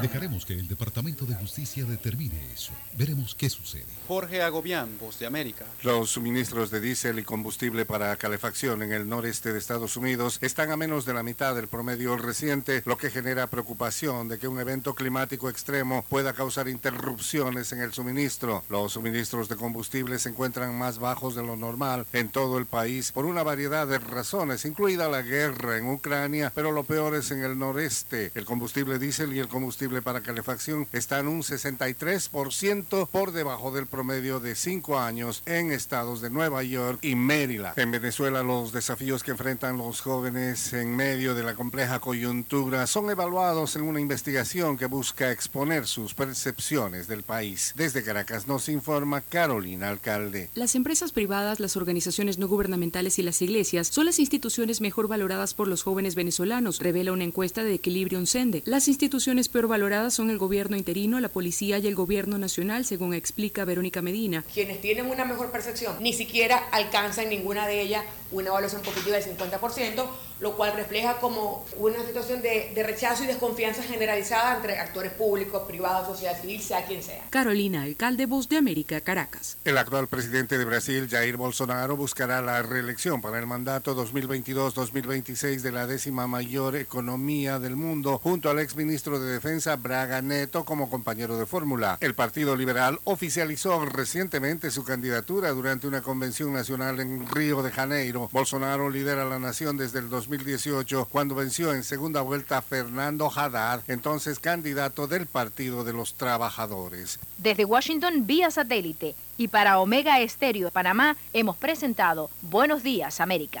Dejaremos que el Departamento de Justicia determine eso. Veremos qué sucede. Jorge Agobián, Voz de América. Los suministros de diésel y combustible para calefacción en el noreste de Estados Unidos están a menos de la mitad del promedio reciente, lo que genera preocupación de que un evento climático extremo pueda causar interrupciones en el suministro. Los suministros de combustible se encuentran más bajos de lo normal en todo el país por una variedad de razones, incluida la guerra en un Ucrania, pero lo peor es en el noreste. El combustible diésel y el combustible para calefacción están un 63% por debajo del promedio de cinco años en estados de Nueva York y Maryland. En Venezuela, los desafíos que enfrentan los jóvenes en medio de la compleja coyuntura son evaluados en una investigación que busca exponer sus percepciones del país. Desde Caracas nos informa Carolina Alcalde. Las empresas privadas, las organizaciones no gubernamentales y las iglesias son las instituciones mejor valoradas por los jóvenes venezolanos, revela una encuesta de Equilibrio Sende. Las instituciones peor valoradas son el gobierno interino, la policía y el gobierno nacional, según explica Verónica Medina. Quienes tienen una mejor percepción ni siquiera alcanzan ninguna de ellas una evaluación positiva del 50%, lo cual refleja como una situación de, de, rechazo y desconfianza generalizada entre actores públicos, privados, sociedad civil, sea quien sea. Carolina, alcalde Voz de América, Caracas. El actual presidente de Brasil, Jair Bolsonaro, buscará la reelección para el mandato 2022-2026 de la décima mayor economía del mundo, junto al exministro de Defensa Braga Neto como compañero de fórmula. El Partido Liberal oficializó recientemente su candidatura durante una convención nacional en Río de Janeiro. Bolsonaro lidera la nación desde el 2018, cuando venció en segunda vuelta a Fernando Haddad, entonces candidato del Partido de los Trabajadores. Desde Washington, vía satélite, y para Omega Estéreo de Panamá, hemos presentado Buenos Días, América.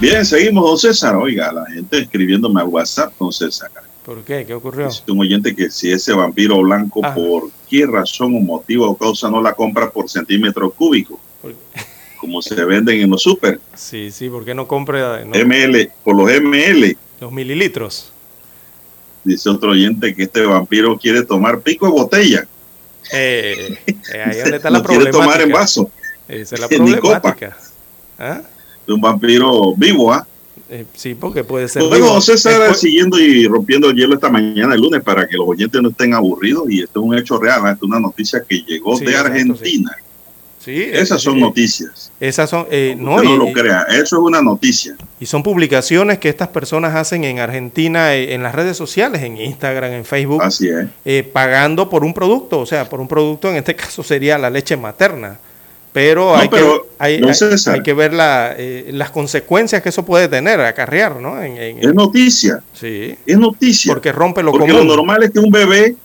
Bien, seguimos, don César. Oiga, la gente escribiéndome a WhatsApp, don César. ¿Por qué? ¿Qué ocurrió? Es un oyente que si ese vampiro blanco, ah. ¿por qué razón o motivo o causa no la compra por centímetro cúbico? Como se venden en los super. Sí, sí, ¿por qué no compra? ML, por los ML. Los mililitros. Dice otro oyente que este vampiro quiere tomar pico de botella. Eh, eh ahí donde está la quiere tomar en vaso. Esa es la problemática. ¿Ah? De un vampiro vivo, ¿ah? Eh, sí, porque puede ser. Bueno, César, siguiendo y rompiendo el hielo esta mañana, el lunes, para que los oyentes no estén aburridos, y esto es un hecho real, ¿ah? esto es una noticia que llegó de Argentina. Sí. Esas son noticias. Esas son, eh, no, no lo crea, eso es una noticia. Y son publicaciones que estas personas hacen en Argentina, eh, en las redes sociales, en Instagram, en Facebook. Así es. Eh, pagando por un producto, o sea, por un producto, en este caso sería la leche materna. Pero, hay, que, hay, que ver la, las consecuencias que eso puede tener, acarrear, ¿no? es noticia. Sí. Es noticia. Porque rompe lo Porque lo normal es que un bebé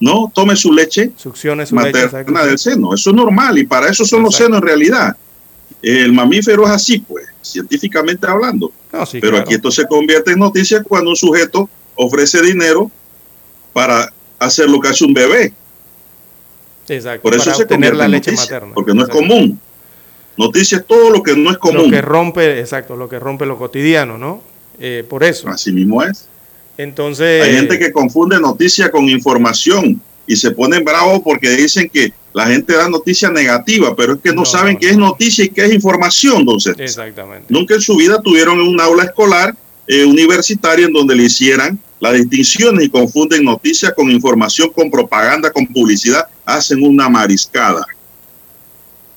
no tome su leche Succione su materna del seno. Eso es normal y para eso son los senos en realidad. El mamífero es así, pues, científicamente hablando. Pero aquí esto se convierte en noticia cuando un sujeto ofrece dinero para hacer lo que hace un bebé. Exacto. Por eso se convierte la leche materna. Porque no es común. Noticia es todo lo que no es común. Lo que rompe, exacto, lo que rompe lo cotidiano, ¿no? Eh, por eso. Así mismo es. Entonces. Hay gente que confunde noticia con información y se ponen bravos porque dicen que la gente da noticia negativa, pero es que no, saben qué es noticia y qué es información, entonces. Exactamente. Nunca en su vida tuvieron un aula escolar eh, universitaria en donde le hicieran las distinciones y confunden noticia con información, con propaganda, con publicidad, hacen una mariscada.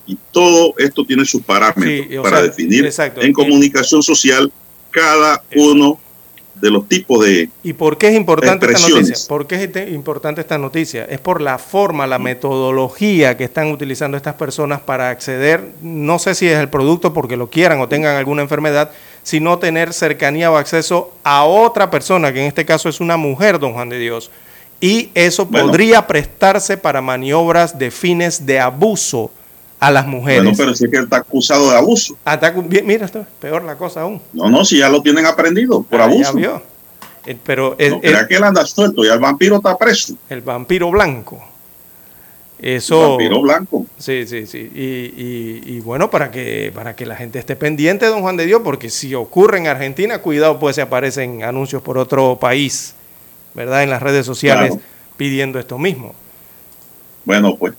Y todo esto tiene sus parámetros para definir en comunicación social cada uno de los tipos de ¿Y por qué es importante esta noticia? ¿Por qué es importante esta noticia? Es por la forma, la metodología que están utilizando estas personas para acceder, no sé si es el producto porque lo quieran o tengan alguna enfermedad, sino tener cercanía o acceso a otra persona, que en este caso es una mujer, don Juan de Dios. Y eso podría prestarse para maniobras de fines de abuso a las mujeres. Bueno, pero si es que está acusado de abuso. Ah, mira, esto es peor la cosa aún. No, no, si ya lo tienen aprendido por ah, abuso. Ya vio. Eh, pero no, que él anda suelto y el vampiro está preso. El vampiro blanco. Eso. Vampiro blanco. Sí, sí, sí. Y, y, bueno, para que, para que la gente esté pendiente, don Juan de Dios, porque si ocurre en Argentina, cuidado, pues se aparecen anuncios por otro país, ¿verdad? En las redes sociales pidiendo esto mismo. Bueno, pues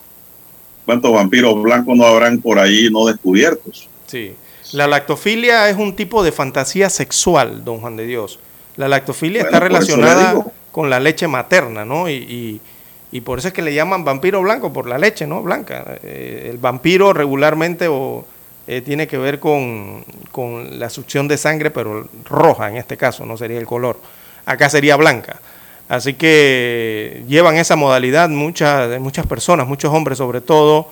¿Cuántos vampiros blancos no habrán por ahí no descubiertos? Sí. La lactofilia es un tipo de fantasía sexual, don Juan de Dios. La lactofilia está relacionada con la leche materna, ¿no? Y, por eso es que le llaman vampiro blanco, por la leche, ¿no? Blanca. Eh, el vampiro regularmente eh, tiene que ver con, la succión de sangre, pero roja en este caso, no sería el color. Acá sería blanca. Así que llevan esa modalidad muchas, muchas personas, muchos hombres sobre todo,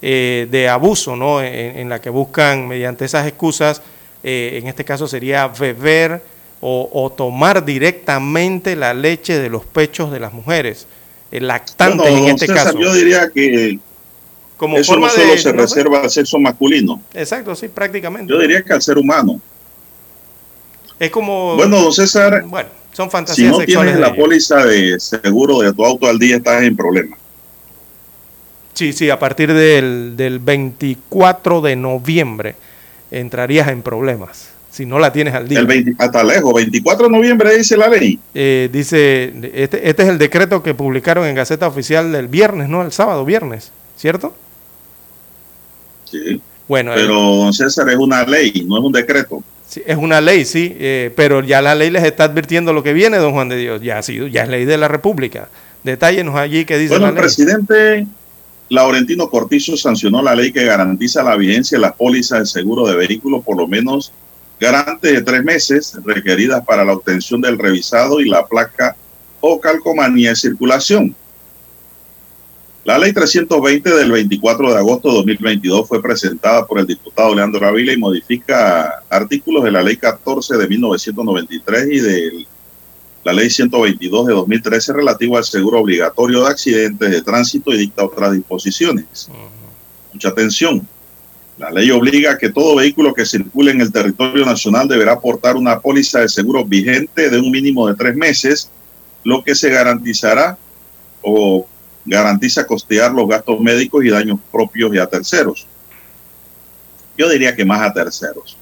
eh, de abuso, ¿no? En, la que buscan mediante esas excusas, en este caso sería beber o, tomar directamente la leche de los pechos de las mujeres, el lactante en este caso. Yo diría que como eso no solo se reserva al sexo masculino. Exacto, sí, prácticamente. Yo diría que al ser humano. Es como... Bueno, don César, bueno son fantasías si no tienes la póliza de seguro de tu auto al día, estás en problemas. Sí, sí, a partir del, del 24 de noviembre entrarías en problemas si no la tienes al día. El hasta lejos, 24 de noviembre dice la ley. Eh, dice, este, este es el decreto que publicaron en Gaceta Oficial del viernes, ¿no? El sábado, viernes, ¿cierto? Sí. Bueno, pero don César es una ley, no es un decreto es una ley, sí, eh, pero ya la ley les está advirtiendo lo que viene, don Juan de Dios. Ya ha sido, ya es ley de la República. Detállenos allí qué dice bueno, la ley. el presidente Laurentino Cortizo sancionó la ley que garantiza la vigencia de la póliza de seguro de vehículos por lo menos garante de tres meses requeridas para la obtención del revisado y la placa o calcomanía de circulación. La ley 320 del 24 de agosto de 2022 fue presentada por el diputado Leandro Ávila y modifica artículos de la ley 14 de 1993 y de la ley 122 de 2013 relativo al seguro obligatorio de accidentes de tránsito y dicta otras disposiciones. Mucha atención. La ley obliga a que todo vehículo que circule en el territorio nacional deberá aportar una póliza de seguro vigente de un mínimo de tres meses, lo que se garantizará o garantiza costear los gastos médicos y daños propios y a terceros. Yo diría que más a terceros.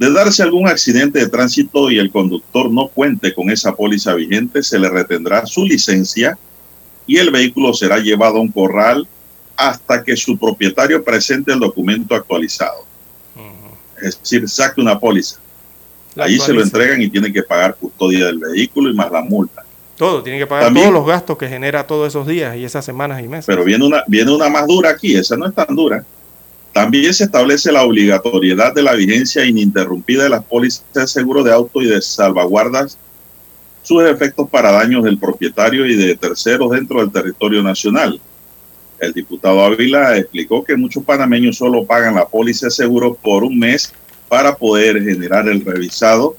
De darse algún accidente de tránsito y el conductor no cuente con esa póliza vigente, se le retendrá su licencia y el vehículo será llevado a un corral hasta que su propietario presente el documento actualizado. Es decir, saque una póliza. Ahí se lo entregan y tiene que pagar custodia del vehículo y más la multa. Todo, tiene que pagar todos los gastos que genera todos esos días y esas semanas y meses. Pero viene una, viene una más dura aquí, esa no es tan dura. También se establece la obligatoriedad de la vigencia ininterrumpida de las pólizas de seguro de auto y de salvaguardas, sus efectos para daños del propietario y de terceros dentro del territorio nacional. El diputado Ávila explicó que muchos panameños solo pagan la póliza de seguro por un mes para poder generar el revisado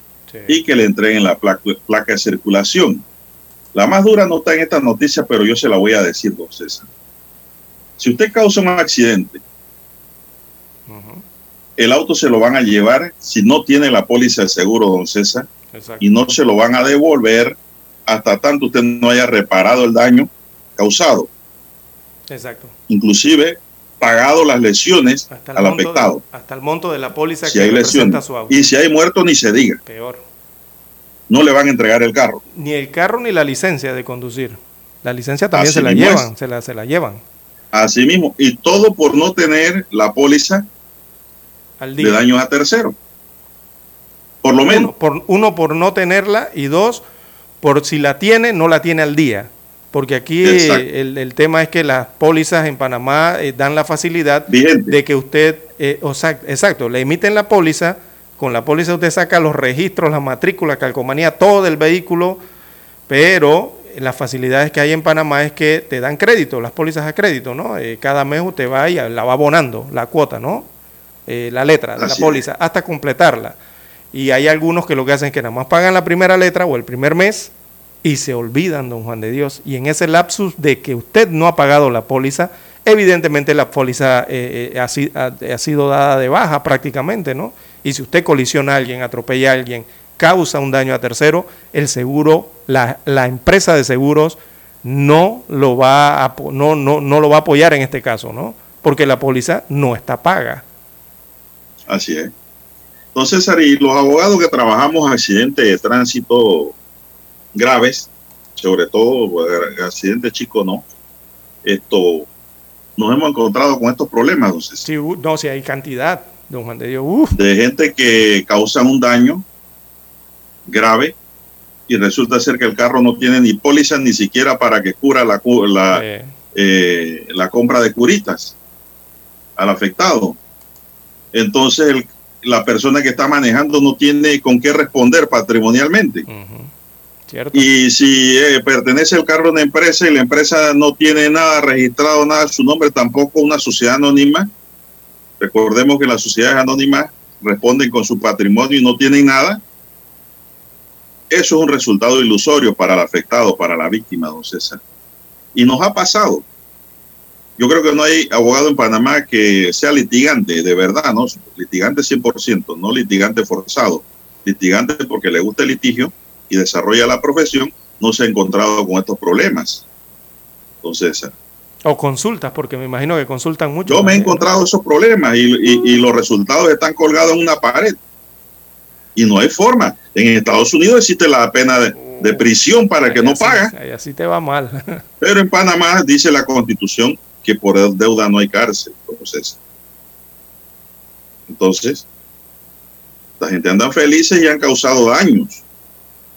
y que le entreguen la placa, placa, de circulación. La más dura no está en esta noticia, pero yo se la voy a decir, don César. Si usted causa un accidente, el auto se lo van a llevar si no tiene la póliza de seguro, don César, y no se lo van a devolver hasta tanto usted no haya reparado el daño causado. Exacto. Inclusive pagado las lesiones al afectado. hasta el monto de la póliza si que hay lesiones. su auto. Y si hay muerto, ni se diga. Peor. No le van a entregar el carro. Ni el carro ni la licencia de conducir. La licencia también se la llevan, se la, se la llevan. Así mismo. Y todo por no tener la póliza de daños a terceros. Por lo menos. por, uno, por no tenerla y dos, por si la tiene, no la tiene al día porque aquí el, el, tema es que las pólizas en Panamá eh, dan la facilidad de que usted, eh, exacto, le emiten la póliza, con la póliza usted saca los registros, la matrícula, calcomanía, todo del vehículo, pero las facilidades que hay en Panamá es que te dan crédito, las pólizas a crédito, ¿no? Eh, cada mes usted va y la va abonando, la cuota, ¿no? la letra de la póliza, hasta completarla. Y hay algunos que lo que hacen es que nada más pagan la primera letra o el primer mes y se olvidan, don Juan de Dios. Y en ese lapsus de que usted no ha pagado la póliza, evidentemente la póliza eh, eh, ha, sido dada de baja prácticamente, ¿no? Y si usted colisiona a alguien, atropella a alguien, causa un daño a tercero, el seguro, la, empresa de seguros no lo, va a, no, no, no lo va a apoyar en este caso, ¿no? Porque la póliza no está paga. Así es. Entonces, Ari, los abogados que trabajamos accidentes de tránsito graves, sobre todo pues, accidentes chicos, no. Esto, nos hemos encontrado con estos problemas, entonces. Sí, no, si hay cantidad, don Juan de Dios. De gente que causan un daño grave y resulta ser que el carro no tiene ni póliza ni siquiera para que cura la, la, eh, la compra de curitas al afectado. Entonces la persona que está manejando no tiene con qué responder patrimonialmente. Y si eh, pertenece el carro a una empresa y la empresa no tiene nada registrado, nada su nombre, tampoco una sociedad anónima, recordemos que las sociedades anónimas responden con su patrimonio y no tienen nada, eso es un resultado ilusorio para el afectado, para la víctima, don César. Y nos ha pasado. Yo creo que no hay abogado en Panamá que sea litigante, de verdad, ¿no? Litigante 100%, no litigante forzado. Litigante porque le gusta el litigio y desarrolla la profesión, no se ha encontrado con estos problemas. Entonces. O consultas, porque me imagino que consultan mucho. Yo me he encontrado esos problemas y, los resultados están colgados en una pared. Y no hay forma. En Estados Unidos existe la pena de, prisión para el que no paga. así te va mal. Pero en Panamá dice la constitución que por deuda no hay cárcel. Entonces, entonces la gente anda felices y han causado daños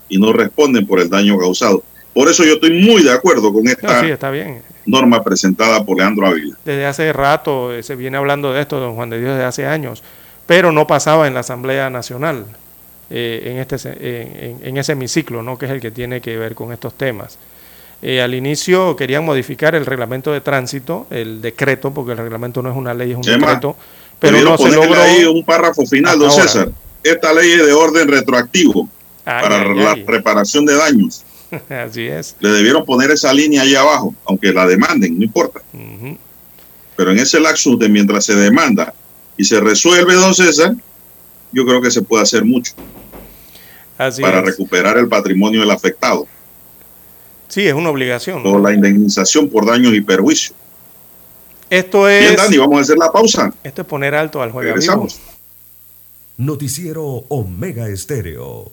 y no responden por el daño causado. Por eso yo estoy muy de acuerdo con esta norma presentada por Leandro Ávila. Desde hace rato eh, se viene hablando de esto, don Juan de Dios, desde hace años, pero no pasaba en la Asamblea Nacional, eh, en, este, en, ese hemiciclo, ¿no? que es el que tiene que ver con estos temas. Eh, al inicio querían modificar el reglamento de tránsito, el decreto, porque el reglamento no es una ley, es un decreto, pero no se logró. ahí un párrafo final, don César. Esta ley es de orden retroactivo para la reparación de daños. Así es. Le debieron poner esa línea ahí abajo, aunque la demanden, no importa. Pero en ese lapso de mientras se demanda y se resuelve, don César, yo creo que se puede hacer mucho para recuperar el patrimonio del afectado. Sí, es una obligación. O la indemnización por daños y perjuicios. Esto es. Bien, Dani, vamos a hacer la pausa. Esto es poner alto al juego. Regresamos. Noticiero Omega Estéreo.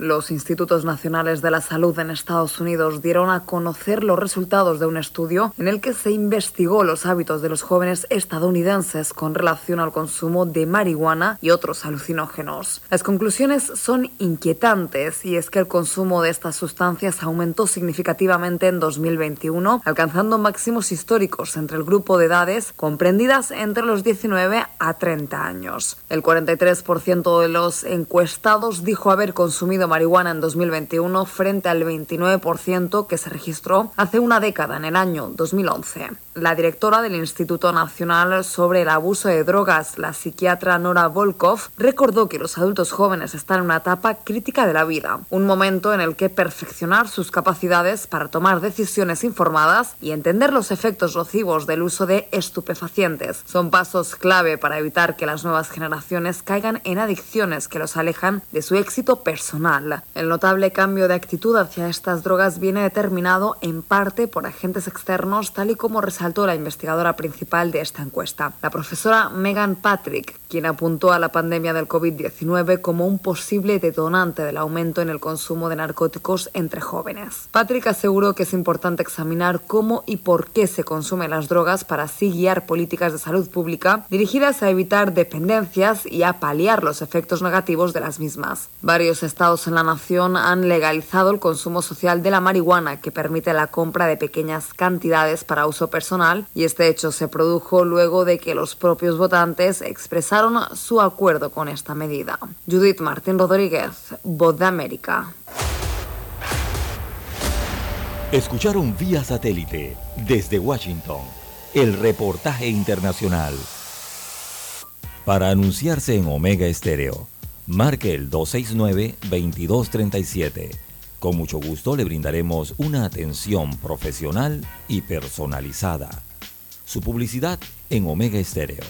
Los Institutos Nacionales de la Salud en Estados Unidos dieron a conocer los resultados de un estudio en el que se investigó los hábitos de los jóvenes estadounidenses con relación al consumo de marihuana y otros alucinógenos. Las conclusiones son inquietantes y es que el consumo de estas sustancias aumentó significativamente en 2021, alcanzando máximos históricos entre el grupo de edades comprendidas entre los 19 a 30 años. El 43% de los encuestados dijo haber consumido marihuana en 2021 frente al 29% que se registró hace una década, en el año 2011. La directora del Instituto Nacional sobre el Abuso de Drogas, la psiquiatra Nora Volkov, recordó que los adultos jóvenes están en una etapa crítica de la vida, un momento en el que perfeccionar sus capacidades para tomar decisiones informadas y entender los efectos nocivos del uso de estupefacientes son pasos clave para evitar que las nuevas generaciones caigan en adicciones que los alejan de su éxito personal. El notable cambio de actitud hacia estas drogas viene determinado en parte por agentes externos, tal y como resaltó la investigadora principal de esta encuesta, la profesora Megan Patrick, quien apuntó a la pandemia del COVID-19 como un posible detonante del aumento en el consumo de narcóticos entre jóvenes. Patrick aseguró que es importante examinar cómo y por qué se consumen las drogas para así guiar políticas de salud pública dirigidas a evitar dependencias y a paliar los efectos negativos de las mismas. Varios estados en la nación han legalizado el consumo social de la marihuana, que permite la compra de pequeñas cantidades para uso personal, y este hecho se produjo luego de que los propios votantes expresaron su acuerdo con esta medida. Judith Martín Rodríguez, Voz de América. Escucharon vía satélite desde Washington el reportaje internacional. Para anunciarse en Omega Estéreo Marque el 269-2237. Con mucho gusto le brindaremos una atención profesional y personalizada. Su publicidad en Omega Estéreo.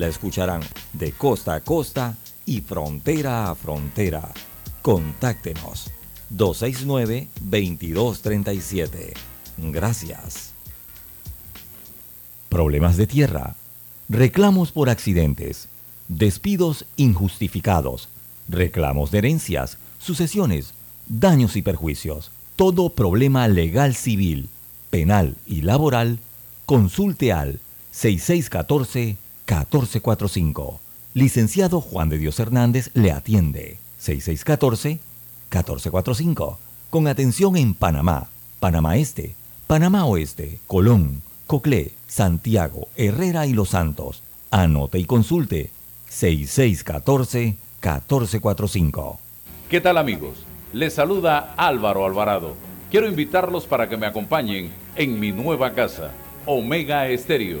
La escucharán de costa a costa y frontera a frontera. Contáctenos 269-2237. Gracias. Problemas de tierra. Reclamos por accidentes. Despidos injustificados reclamos de herencias, sucesiones, daños y perjuicios. Todo problema legal civil, penal y laboral, consulte al 6614-1445. Licenciado Juan de Dios Hernández le atiende. 6614-1445. Con atención en Panamá, Panamá Este, Panamá Oeste, Colón, Coclé, Santiago, Herrera y Los Santos. Anote y consulte 6614 1445. ¿Qué tal amigos? Les saluda Álvaro Alvarado. Quiero invitarlos para que me acompañen en mi nueva casa, Omega Estéreo,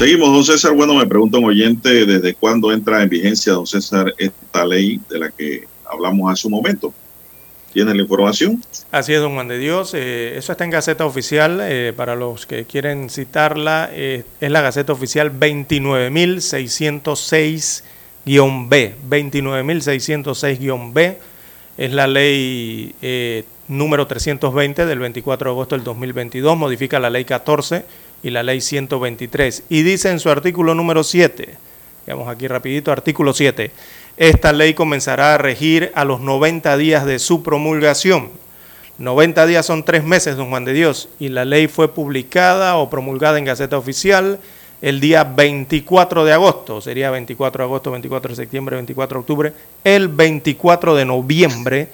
Seguimos, don César. Bueno, me pregunta un oyente, ¿desde cuándo entra en vigencia, don César, esta ley de la que hablamos hace un momento? ¿Tiene la información? Así es, don Juan de Dios. Eh, eso está en Gaceta Oficial. Eh, para los que quieren citarla, eh, es la Gaceta Oficial 29.606-B. 29.606-B es la ley número 320 del 24 de agosto del 2022. Modifica la ley 14 y la ley 123. Y dice en su artículo número 7, digamos aquí rapidito, artículo 7, esta ley comenzará a regir a los 90 días de su promulgación. 90 días son tres meses, don Juan de Dios, y la ley fue publicada o promulgada en Gaceta Oficial el día 24 de agosto, sería 24 de agosto, 24 de septiembre, 24 de octubre, el 24 de noviembre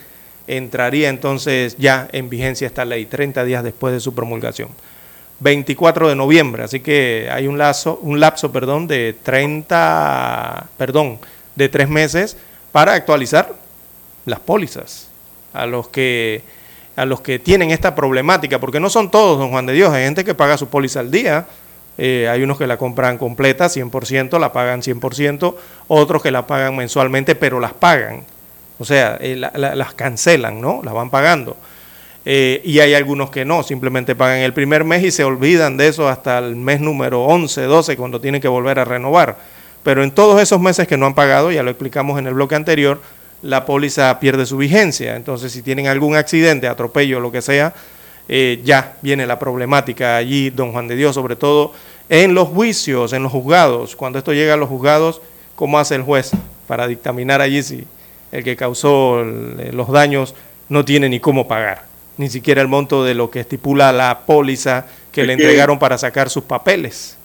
entraría entonces ya en vigencia esta ley, 30 días después de su promulgación. 24 de noviembre, así que hay un, lazo, un lapso perdón, de 30, perdón, de tres meses para actualizar las pólizas a los que a los que tienen esta problemática, porque no son todos, don Juan de Dios, hay gente que paga su póliza al día, eh, hay unos que la compran completa, 100%, la pagan 100%, otros que la pagan mensualmente, pero las pagan, o sea, eh, las cancelan, ¿no? Las van pagando. Eh, y hay algunos que no, simplemente pagan el primer mes y se olvidan de eso hasta el mes número 11, 12, cuando tienen que volver a renovar. Pero en todos esos meses que no han pagado, ya lo explicamos en el bloque anterior, la póliza pierde su vigencia. Entonces, si tienen algún accidente, atropello, lo que sea, eh, ya viene la problemática allí, don Juan de Dios, sobre todo en los juicios, en los juzgados. Cuando esto llega a los juzgados, ¿cómo hace el juez para dictaminar allí si el que causó los daños no tiene ni cómo pagar? Ni siquiera el monto de lo que estipula la póliza que le entregaron para sacar sus papeles.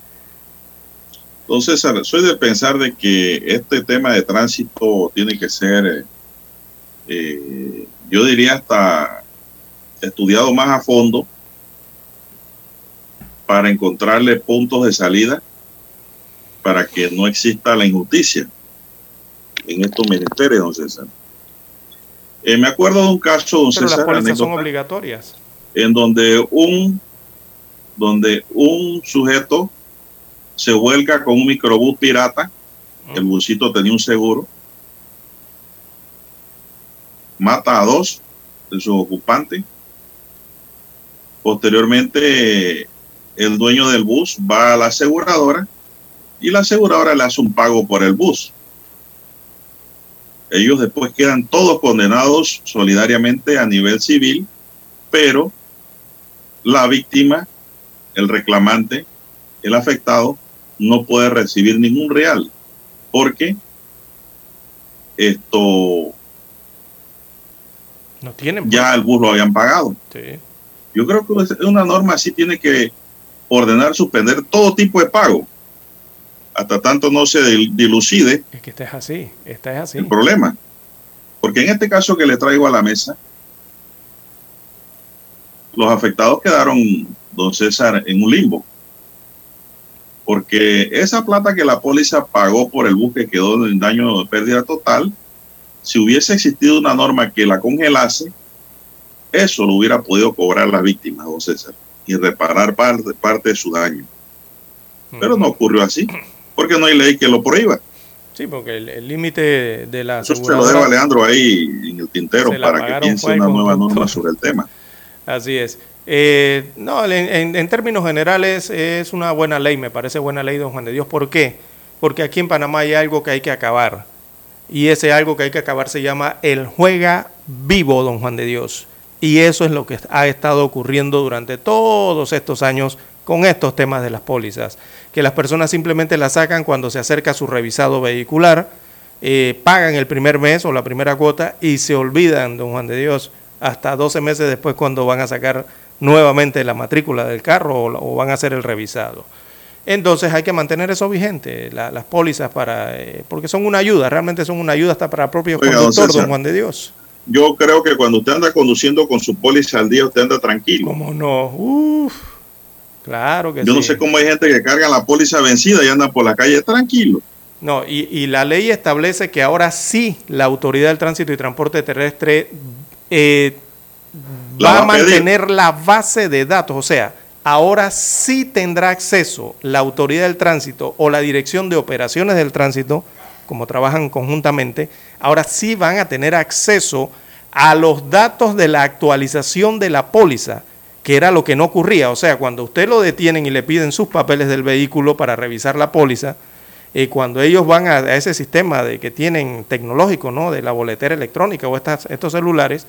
Entonces, soy de pensar de que este tema de tránsito tiene que ser, eh, yo diría hasta estudiado más a fondo para encontrarle puntos de salida para que no exista la injusticia en estos ministerios, don César. Eh, me acuerdo de un caso, don Pero las pólizas son obligatorias. En donde un, donde un sujeto se vuelca con un microbús pirata, el busito tenía un seguro, mata a dos de sus ocupantes. Posteriormente, el dueño del bus va a la aseguradora y la aseguradora le hace un pago por el bus ellos después quedan todos condenados solidariamente a nivel civil, pero la víctima, el reclamante, el afectado, no puede recibir ningún real, porque esto no tienen ya el bus lo habían pagado. Yo creo que una norma así tiene que ordenar suspender todo tipo de pago hasta tanto no se dilucide. Es que esta es así, esta es así. El problema. Porque en este caso que le traigo a la mesa, los afectados quedaron, don César, en un limbo. Porque esa plata que la póliza pagó por el buque quedó en daño de pérdida total. Si hubiese existido una norma que la congelase, eso lo hubiera podido cobrar la víctima, don César, y reparar parte, parte de su daño. Pero no ocurrió así porque no hay ley que lo prohíba. Sí, porque el límite de la Eso se lo dejo a Leandro ahí en el tintero para que piense una nueva norma sobre el tema. Así es. Eh, no, en, términos generales es una buena ley, me parece buena ley, don Juan de Dios. ¿Por qué? Porque aquí en Panamá hay algo que hay que acabar. Y ese algo que hay que acabar se llama el juega vivo, don Juan de Dios. Y eso es lo que ha estado ocurriendo durante todos estos años con estos temas de las pólizas, que las personas simplemente la sacan cuando se acerca su revisado vehicular, eh, pagan el primer mes o la primera cuota y se olvidan, don Juan de Dios, hasta 12 meses después cuando van a sacar nuevamente la matrícula del carro o, van a hacer el revisado. Entonces hay que mantener eso vigente, las pólizas, para, eh, porque son una ayuda, realmente son una ayuda hasta para el propio conductor, don Juan de Dios. Yo creo que cuando usted anda conduciendo con su póliza al día, usted anda tranquilo. ¿Cómo no? Uf. Claro que Yo no sé cómo hay gente que carga la póliza vencida y anda por la calle tranquilo. No, y, la ley establece que ahora sí la Autoridad del Tránsito y Transporte Terrestre eh, va, a mantener la base de datos. O sea, ahora sí tendrá acceso la Autoridad del Tránsito o la Dirección de Operaciones del Tránsito, como trabajan conjuntamente, ahora sí van a tener acceso a los datos de la actualización de la póliza que era lo que no ocurría. O sea, cuando usted lo detienen y le piden sus papeles del vehículo para revisar la póliza, eh, cuando ellos van a, ese sistema de que tienen tecnológico, ¿no? de la boletera electrónica o estos celulares,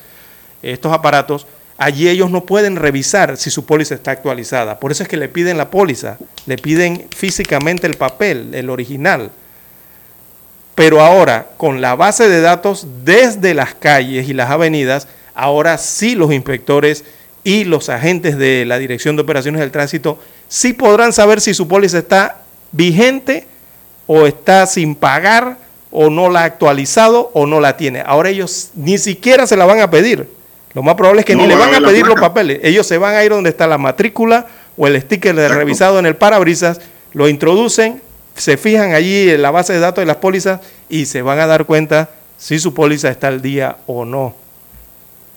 estos aparatos, allí ellos no pueden revisar si su póliza está actualizada. Por eso es que le piden la póliza, le piden físicamente el papel, el original. Pero ahora, con la base de datos desde las calles y las avenidas, ahora sí los inspectores y los agentes de la Dirección de Operaciones del Tránsito sí podrán saber si su póliza está vigente o está sin pagar o no la ha actualizado o no la tiene. Ahora ellos ni siquiera se la van a pedir. Lo más probable es que ni le van a pedir los papeles. Ellos se van a ir donde está la matrícula o el sticker de revisado en el parabrisas, lo introducen, se fijan allí en la base de datos de las pólizas y se van a dar cuenta si su póliza está al día o no.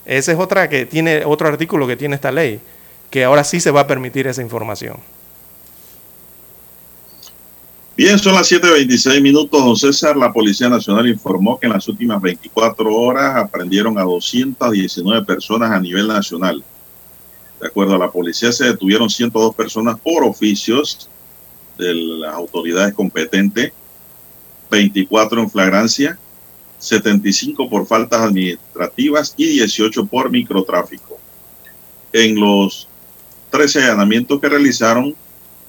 Ese es otra que tiene otro artículo que tiene esta ley, que ahora sí se va a permitir esa información. Bien, son las 7.26 minutos, don César. La Policía Nacional informó que en las últimas 24 horas aprendieron a 219 personas a nivel nacional. De acuerdo a la policía, se detuvieron 102 personas por oficios de las autoridades competentes, 24 en flagrancia, 75 por faltas administrativas y 18 por microtráfico. En los 13 allanamientos que realizaron,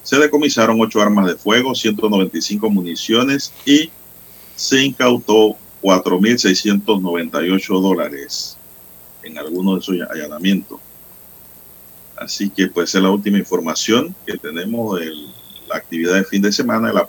se decomisaron ocho armas de fuego, 195 municiones y se incautó 4.698 dólares en algunos de esos allanamientos. Así que pues es la última información que tenemos de la actividad de fin de semana de la